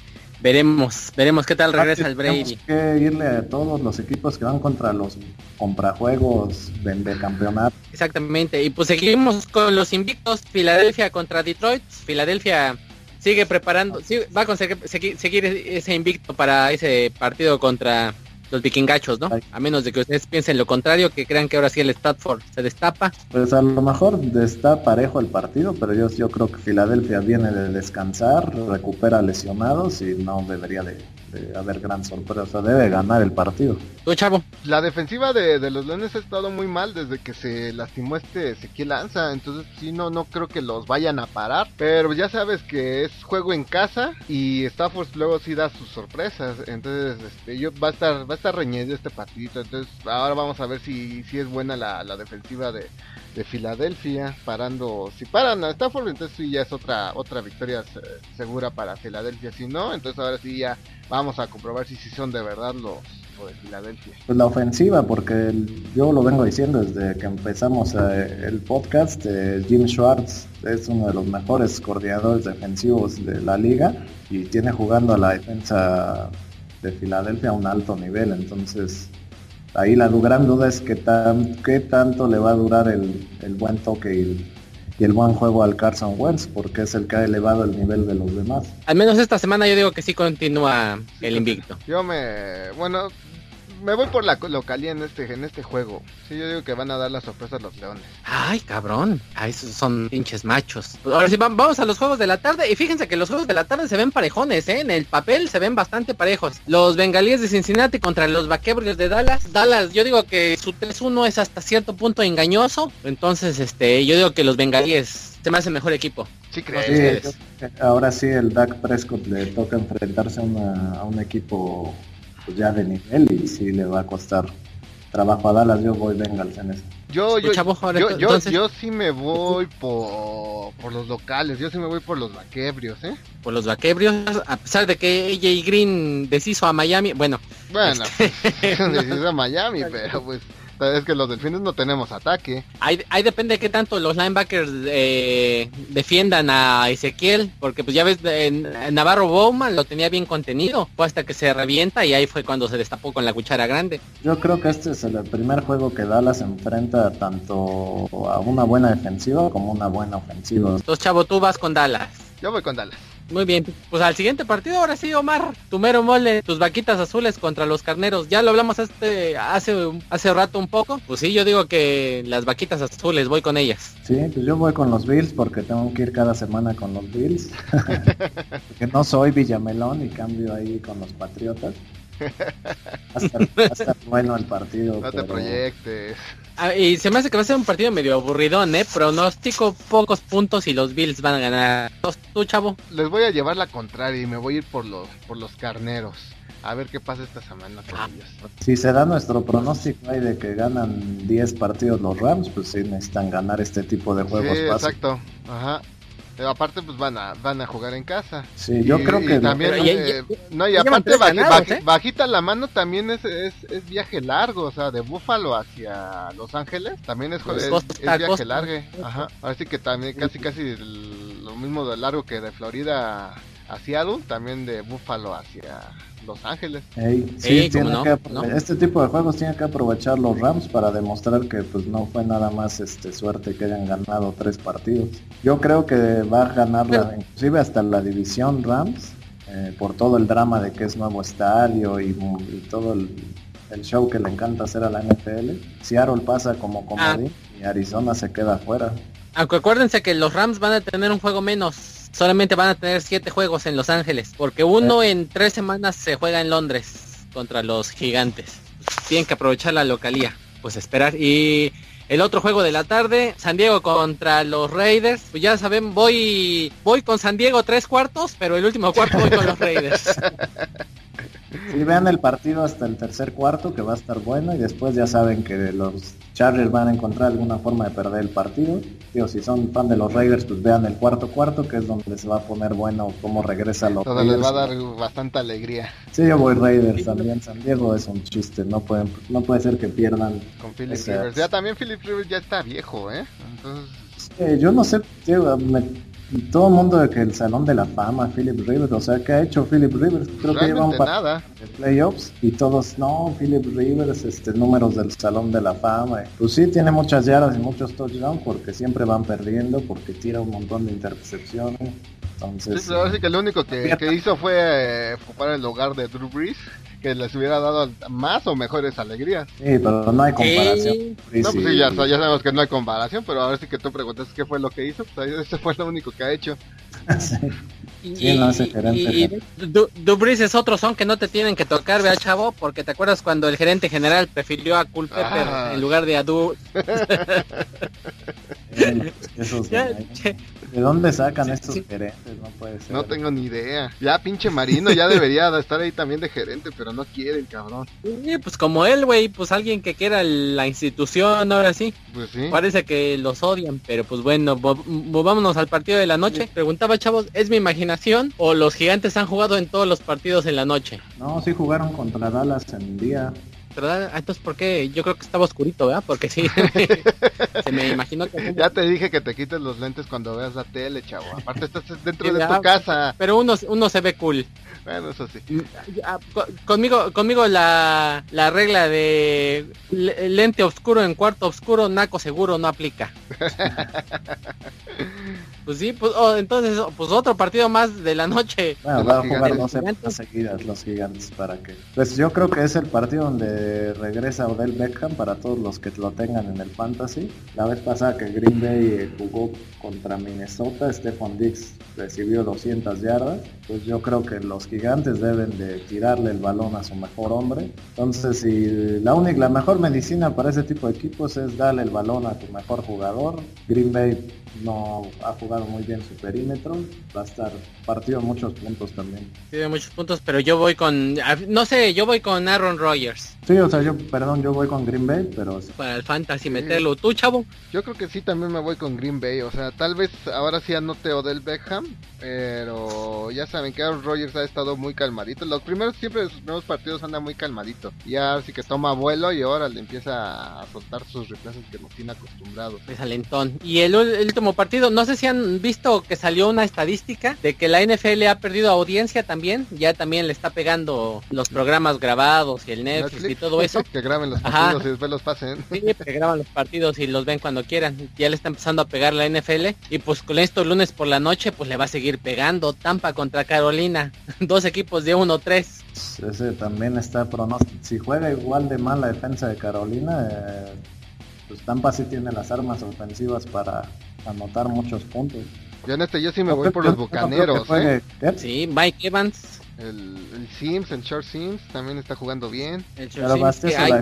veremos, veremos qué tal regresa el Brady. que irle a todos los equipos que van contra los comprajuegos de, campeonato. Exactamente, y pues seguimos con los invictos, Filadelfia contra Detroit. Filadelfia sigue preparando, va a conseguir seguir ese invicto para ese partido contra los vikingachos, ¿no? A menos de que ustedes piensen lo contrario, que crean que ahora sí el Stratford se destapa. Pues a lo mejor está parejo el partido, pero yo, yo creo que Filadelfia viene de descansar, recupera lesionados y no debería de, haber gran sorpresa, debe ganar el partido. ¿Tú, chavo? La defensiva de, los Leones ha estado muy mal desde que se lastimó este Ezequiel Lanza, entonces sí, no, no creo que los vayan a parar, pero ya sabes que es juego en casa y Stafford luego sí da sus sorpresas, entonces este, yo, va a estar está reñido este partido. Entonces, ahora vamos a ver si, si es buena la, defensiva de, de, Filadelfia. Parando, si paran a Stafford, entonces sí ya es otra, otra victoria segura para Filadelfia. Si no, entonces ahora sí ya vamos a comprobar si, si son de verdad los, de Filadelfia. Pues la ofensiva, porque yo lo vengo diciendo desde que empezamos eh, el podcast, eh, Jim Schwartz es uno de los mejores coordinadores defensivos de la liga y tiene jugando a la defensa de Filadelfia a un alto nivel. Entonces, ahí la gran duda es qué, tan, qué tanto le va a durar el, buen toque y, el buen juego al Carson Wentz, porque es el que ha elevado el nivel de los demás. Al menos esta semana yo digo que sí continúa el invicto. Yo me, bueno, me voy por la localía en este, en este juego. Sí, yo digo que van a dar la sorpresa a los leones. Ay, cabrón. Ay, esos son pinches machos. Ahora sí, vamos a los juegos de la tarde. Y fíjense que los juegos de la tarde se ven parejones, ¿eh? En el papel se ven bastante parejos. Los bengalíes de Cincinnati contra los vaquebrios de Dallas. Dallas, yo digo que su 3-1 es hasta cierto punto engañoso. Entonces, este, yo digo que los bengalíes se me hace mejor equipo. Sí, creo. ahora sí, el Dak Prescott le toca enfrentarse a un equipo pues ya de nivel y si le va a costar trabajo a Dallas, yo voy Bengals en eso. Yo, yo, yo, yo, yo, sí me voy por, por los locales, yo sí me voy por los vaquebrios, ¿eh? Por los vaquebrios, a pesar de que AJ Green deshizo a Miami, bueno. Bueno, este... deshizo a Miami, pero pues es que los delfines no tenemos ataque. Ahí, ahí depende de qué tanto los linebackers eh, defiendan a Ezequiel, porque pues ya ves, en, Navarro Bowman lo tenía bien contenido, fue hasta que se revienta y ahí fue cuando se destapó con la cuchara grande. Yo creo que este es el primer juego que Dallas enfrenta tanto a una buena defensiva como una buena ofensiva. Entonces, chavo, tú vas con Dallas. Yo voy con Dallas. Muy bien, pues al siguiente partido ahora sí, Omar, tu mero mole, tus vaquitas azules contra los carneros. Ya lo hablamos este hace hace rato un poco. Pues sí, yo digo que las vaquitas azules voy con ellas. Sí, pues yo voy con los Bills porque tengo que ir cada semana con los Bills. porque no soy Villamelón y cambio ahí con los Patriotas. Va a estar, bueno el partido. No te proyectes. Ah, y se me hace que va a ser un partido medio aburridón, ¿eh? Pronostico pocos puntos y los Bills van a ganar. ¿Tú, chavo? Les voy a llevar la contraria y me voy a ir por los, por los carneros. A ver qué pasa esta semana con ah. ellos. Si se da nuestro pronóstico ahí de que ganan 10 partidos los Rams, pues sí necesitan ganar este tipo de juegos. Sí, exacto. Ajá. Pero aparte, pues van a, van a jugar en casa. Sí, yo Y- creo y que también, Pero eh, no, y aparte ¿eh? bajita la mano también es, es, es viaje largo, o sea, de Búfalo hacia Los Ángeles también es, Pues es, costa es a viaje costa. largo. Ajá. Así que también casi casi el- lo mismo de largo que de Florida a Seattle, también de Búfalo hacia Los Ángeles. Ey, Sí, tiene no, que este tipo de juegos tienen que aprovechar los Rams para demostrar que pues no fue nada más este suerte que hayan ganado tres partidos. Yo creo que va a ganar la, inclusive hasta la división Rams eh, por todo el drama de que es nuevo estadio y, y todo el, el show que le encanta hacer a la NFL. Seattle pasa como comodín y Arizona se queda afuera. Aunque acuérdense que los Rams van a tener un juego menos. Solamente van a tener siete juegos en Los Ángeles. Porque uno en tres semanas se juega en Londres contra los gigantes. Tienen que aprovechar la localía. Pues esperar. Y el otro juego de la tarde, San Diego contra los Raiders. Pues ya saben, voy voy con San Diego tres cuartos, pero el último cuarto voy con los Raiders. Sí, vean el partido hasta el tercer cuarto que va a estar bueno y después ya saben que los Chargers van a encontrar alguna forma de perder el partido. Digo, si son fan de los Raiders, pues vean el cuarto cuarto que es donde se va a poner bueno cómo regresa los Todo les va a dar Raiders. bastante alegría Sí, yo voy Raiders también. San Diego es un chiste, no pueden, no puede ser que pierdan. con Philip Rivers. Ya también Philip Rivers ya está viejo, ¿eh? Entonces, yo no sé, tío, me- todo el mundo de que el Salón de la Fama, Philip Rivers, o sea, ¿qué ha hecho Philip Rivers? Creo que lleva un nada. de playoffs y todos, no, Philip Rivers, este, números del Salón de la Fama. Pues sí, tiene muchas yardas y muchos touchdowns porque siempre van perdiendo, porque tira un montón de intercepciones. Entonces, sí que lo único que, que hizo fue eh, ocupar el lugar de Drew Brees, que les hubiera dado más o mejores alegrías. sí, pero no hay comparación. Sí. No, pues sí, ya, ya sabemos que no hay comparación, pero ahora sí que tú preguntas qué fue lo que hizo, pues ahí ese fue lo único que ha hecho. sí. Y, no, gerente, y- y Du- Dubris es otro son que no te tienen que tocar, vea chavo, porque te acuerdas cuando el gerente general prefirió a Culpepper Ah. en lugar de a Du. Esos Ya, de, che, ¿De dónde sacan Sí, estos sí. gerentes? No puede ser. No tengo ni idea. Ya pinche Marino ya debería de estar ahí también de gerente, pero no quiere el cabrón. sí, pues como él, güey, pues alguien que quiera la institución, ahora sí. Pues sí. Parece que los odian, pero pues bueno, movámonos al partido de la noche. Preguntaba, chavos, ¿es mi imaginación o los gigantes han jugado en todos los partidos en la noche? No, sí jugaron contra Dallas en día. ¿Verdad? Ah, Entonces, ¿por qué? Yo creo que estaba oscurito, ¿verdad? Porque sí, se me imaginó que... Ya te dije que te quites los lentes cuando veas la tele, chavo. Aparte estás dentro de Ya. tu casa. Pero uno, uno se ve cool. Bueno, eso sí. Ah, co- Conmigo, conmigo la, la regla de le- lente oscuro en cuarto oscuro, naco seguro no aplica. pues sí, pues oh, entonces, pues otro partido más de la noche. Bueno, va a jugar dos semanas seguidas los gigantes para que. Pues yo creo que es el partido donde regresa Odell Beckham para todos los que lo tengan en el fantasy. La vez pasada que Green Bay eh, jugó contra Minnesota, Stephon Diggs recibió 200 yardas. Pues yo creo que los gigantes deben de tirarle el balón a su mejor hombre. Entonces, si la única, la mejor medicina para ese tipo de equipos es darle el balón a tu mejor jugador. Green Bay no ha jugado muy bien su perímetro. Va a estar partido muchos puntos también. Tiene muchos puntos, pero yo voy con, ah, no sé, yo voy con Aaron Rodgers Sí, o sea, yo, perdón, yo voy con Green Bay, pero para el fantasy meterlo. ¿Tú, chavo? Yo creo que sí, también me voy con Green Bay. O sea, tal vez ahora sí anote Odell Beckham. Pero ya saben que Aaron Rodgers ha estado muy calmadito. Los primeros, siempre sus primeros partidos anda muy calmadito. Ya sí que toma vuelo y ahora le empieza a soltar sus reemplazos que nos tiene acostumbrados. Desalentón. Y el, ul- el último partido, no sé si han visto que salió una estadística de que la NFL ha perdido audiencia también. Ya también le está pegando los programas grabados y el Netflix, y todo eso. que graben los Ajá. partidos y después los pasen. Sí, que graban los partidos y los ven cuando quieran. Ya le está empezando a pegar la NFL. Y pues con esto lunes por la noche, pues le va a seguir pegando. Tampa contra Carolina. Dos equipos de 1-3. ese también está pronóstico. Si juega igual de mal la defensa de Carolina, eh, pues Tampa sí tiene las armas ofensivas para anotar muchos puntos. Yo en este yo sí me voy por los no bucaneros, ¿eh? Sí, Mike Evans. El, el Sims, el Short Sims, también está jugando bien. El Chelsea, Bastés que hay-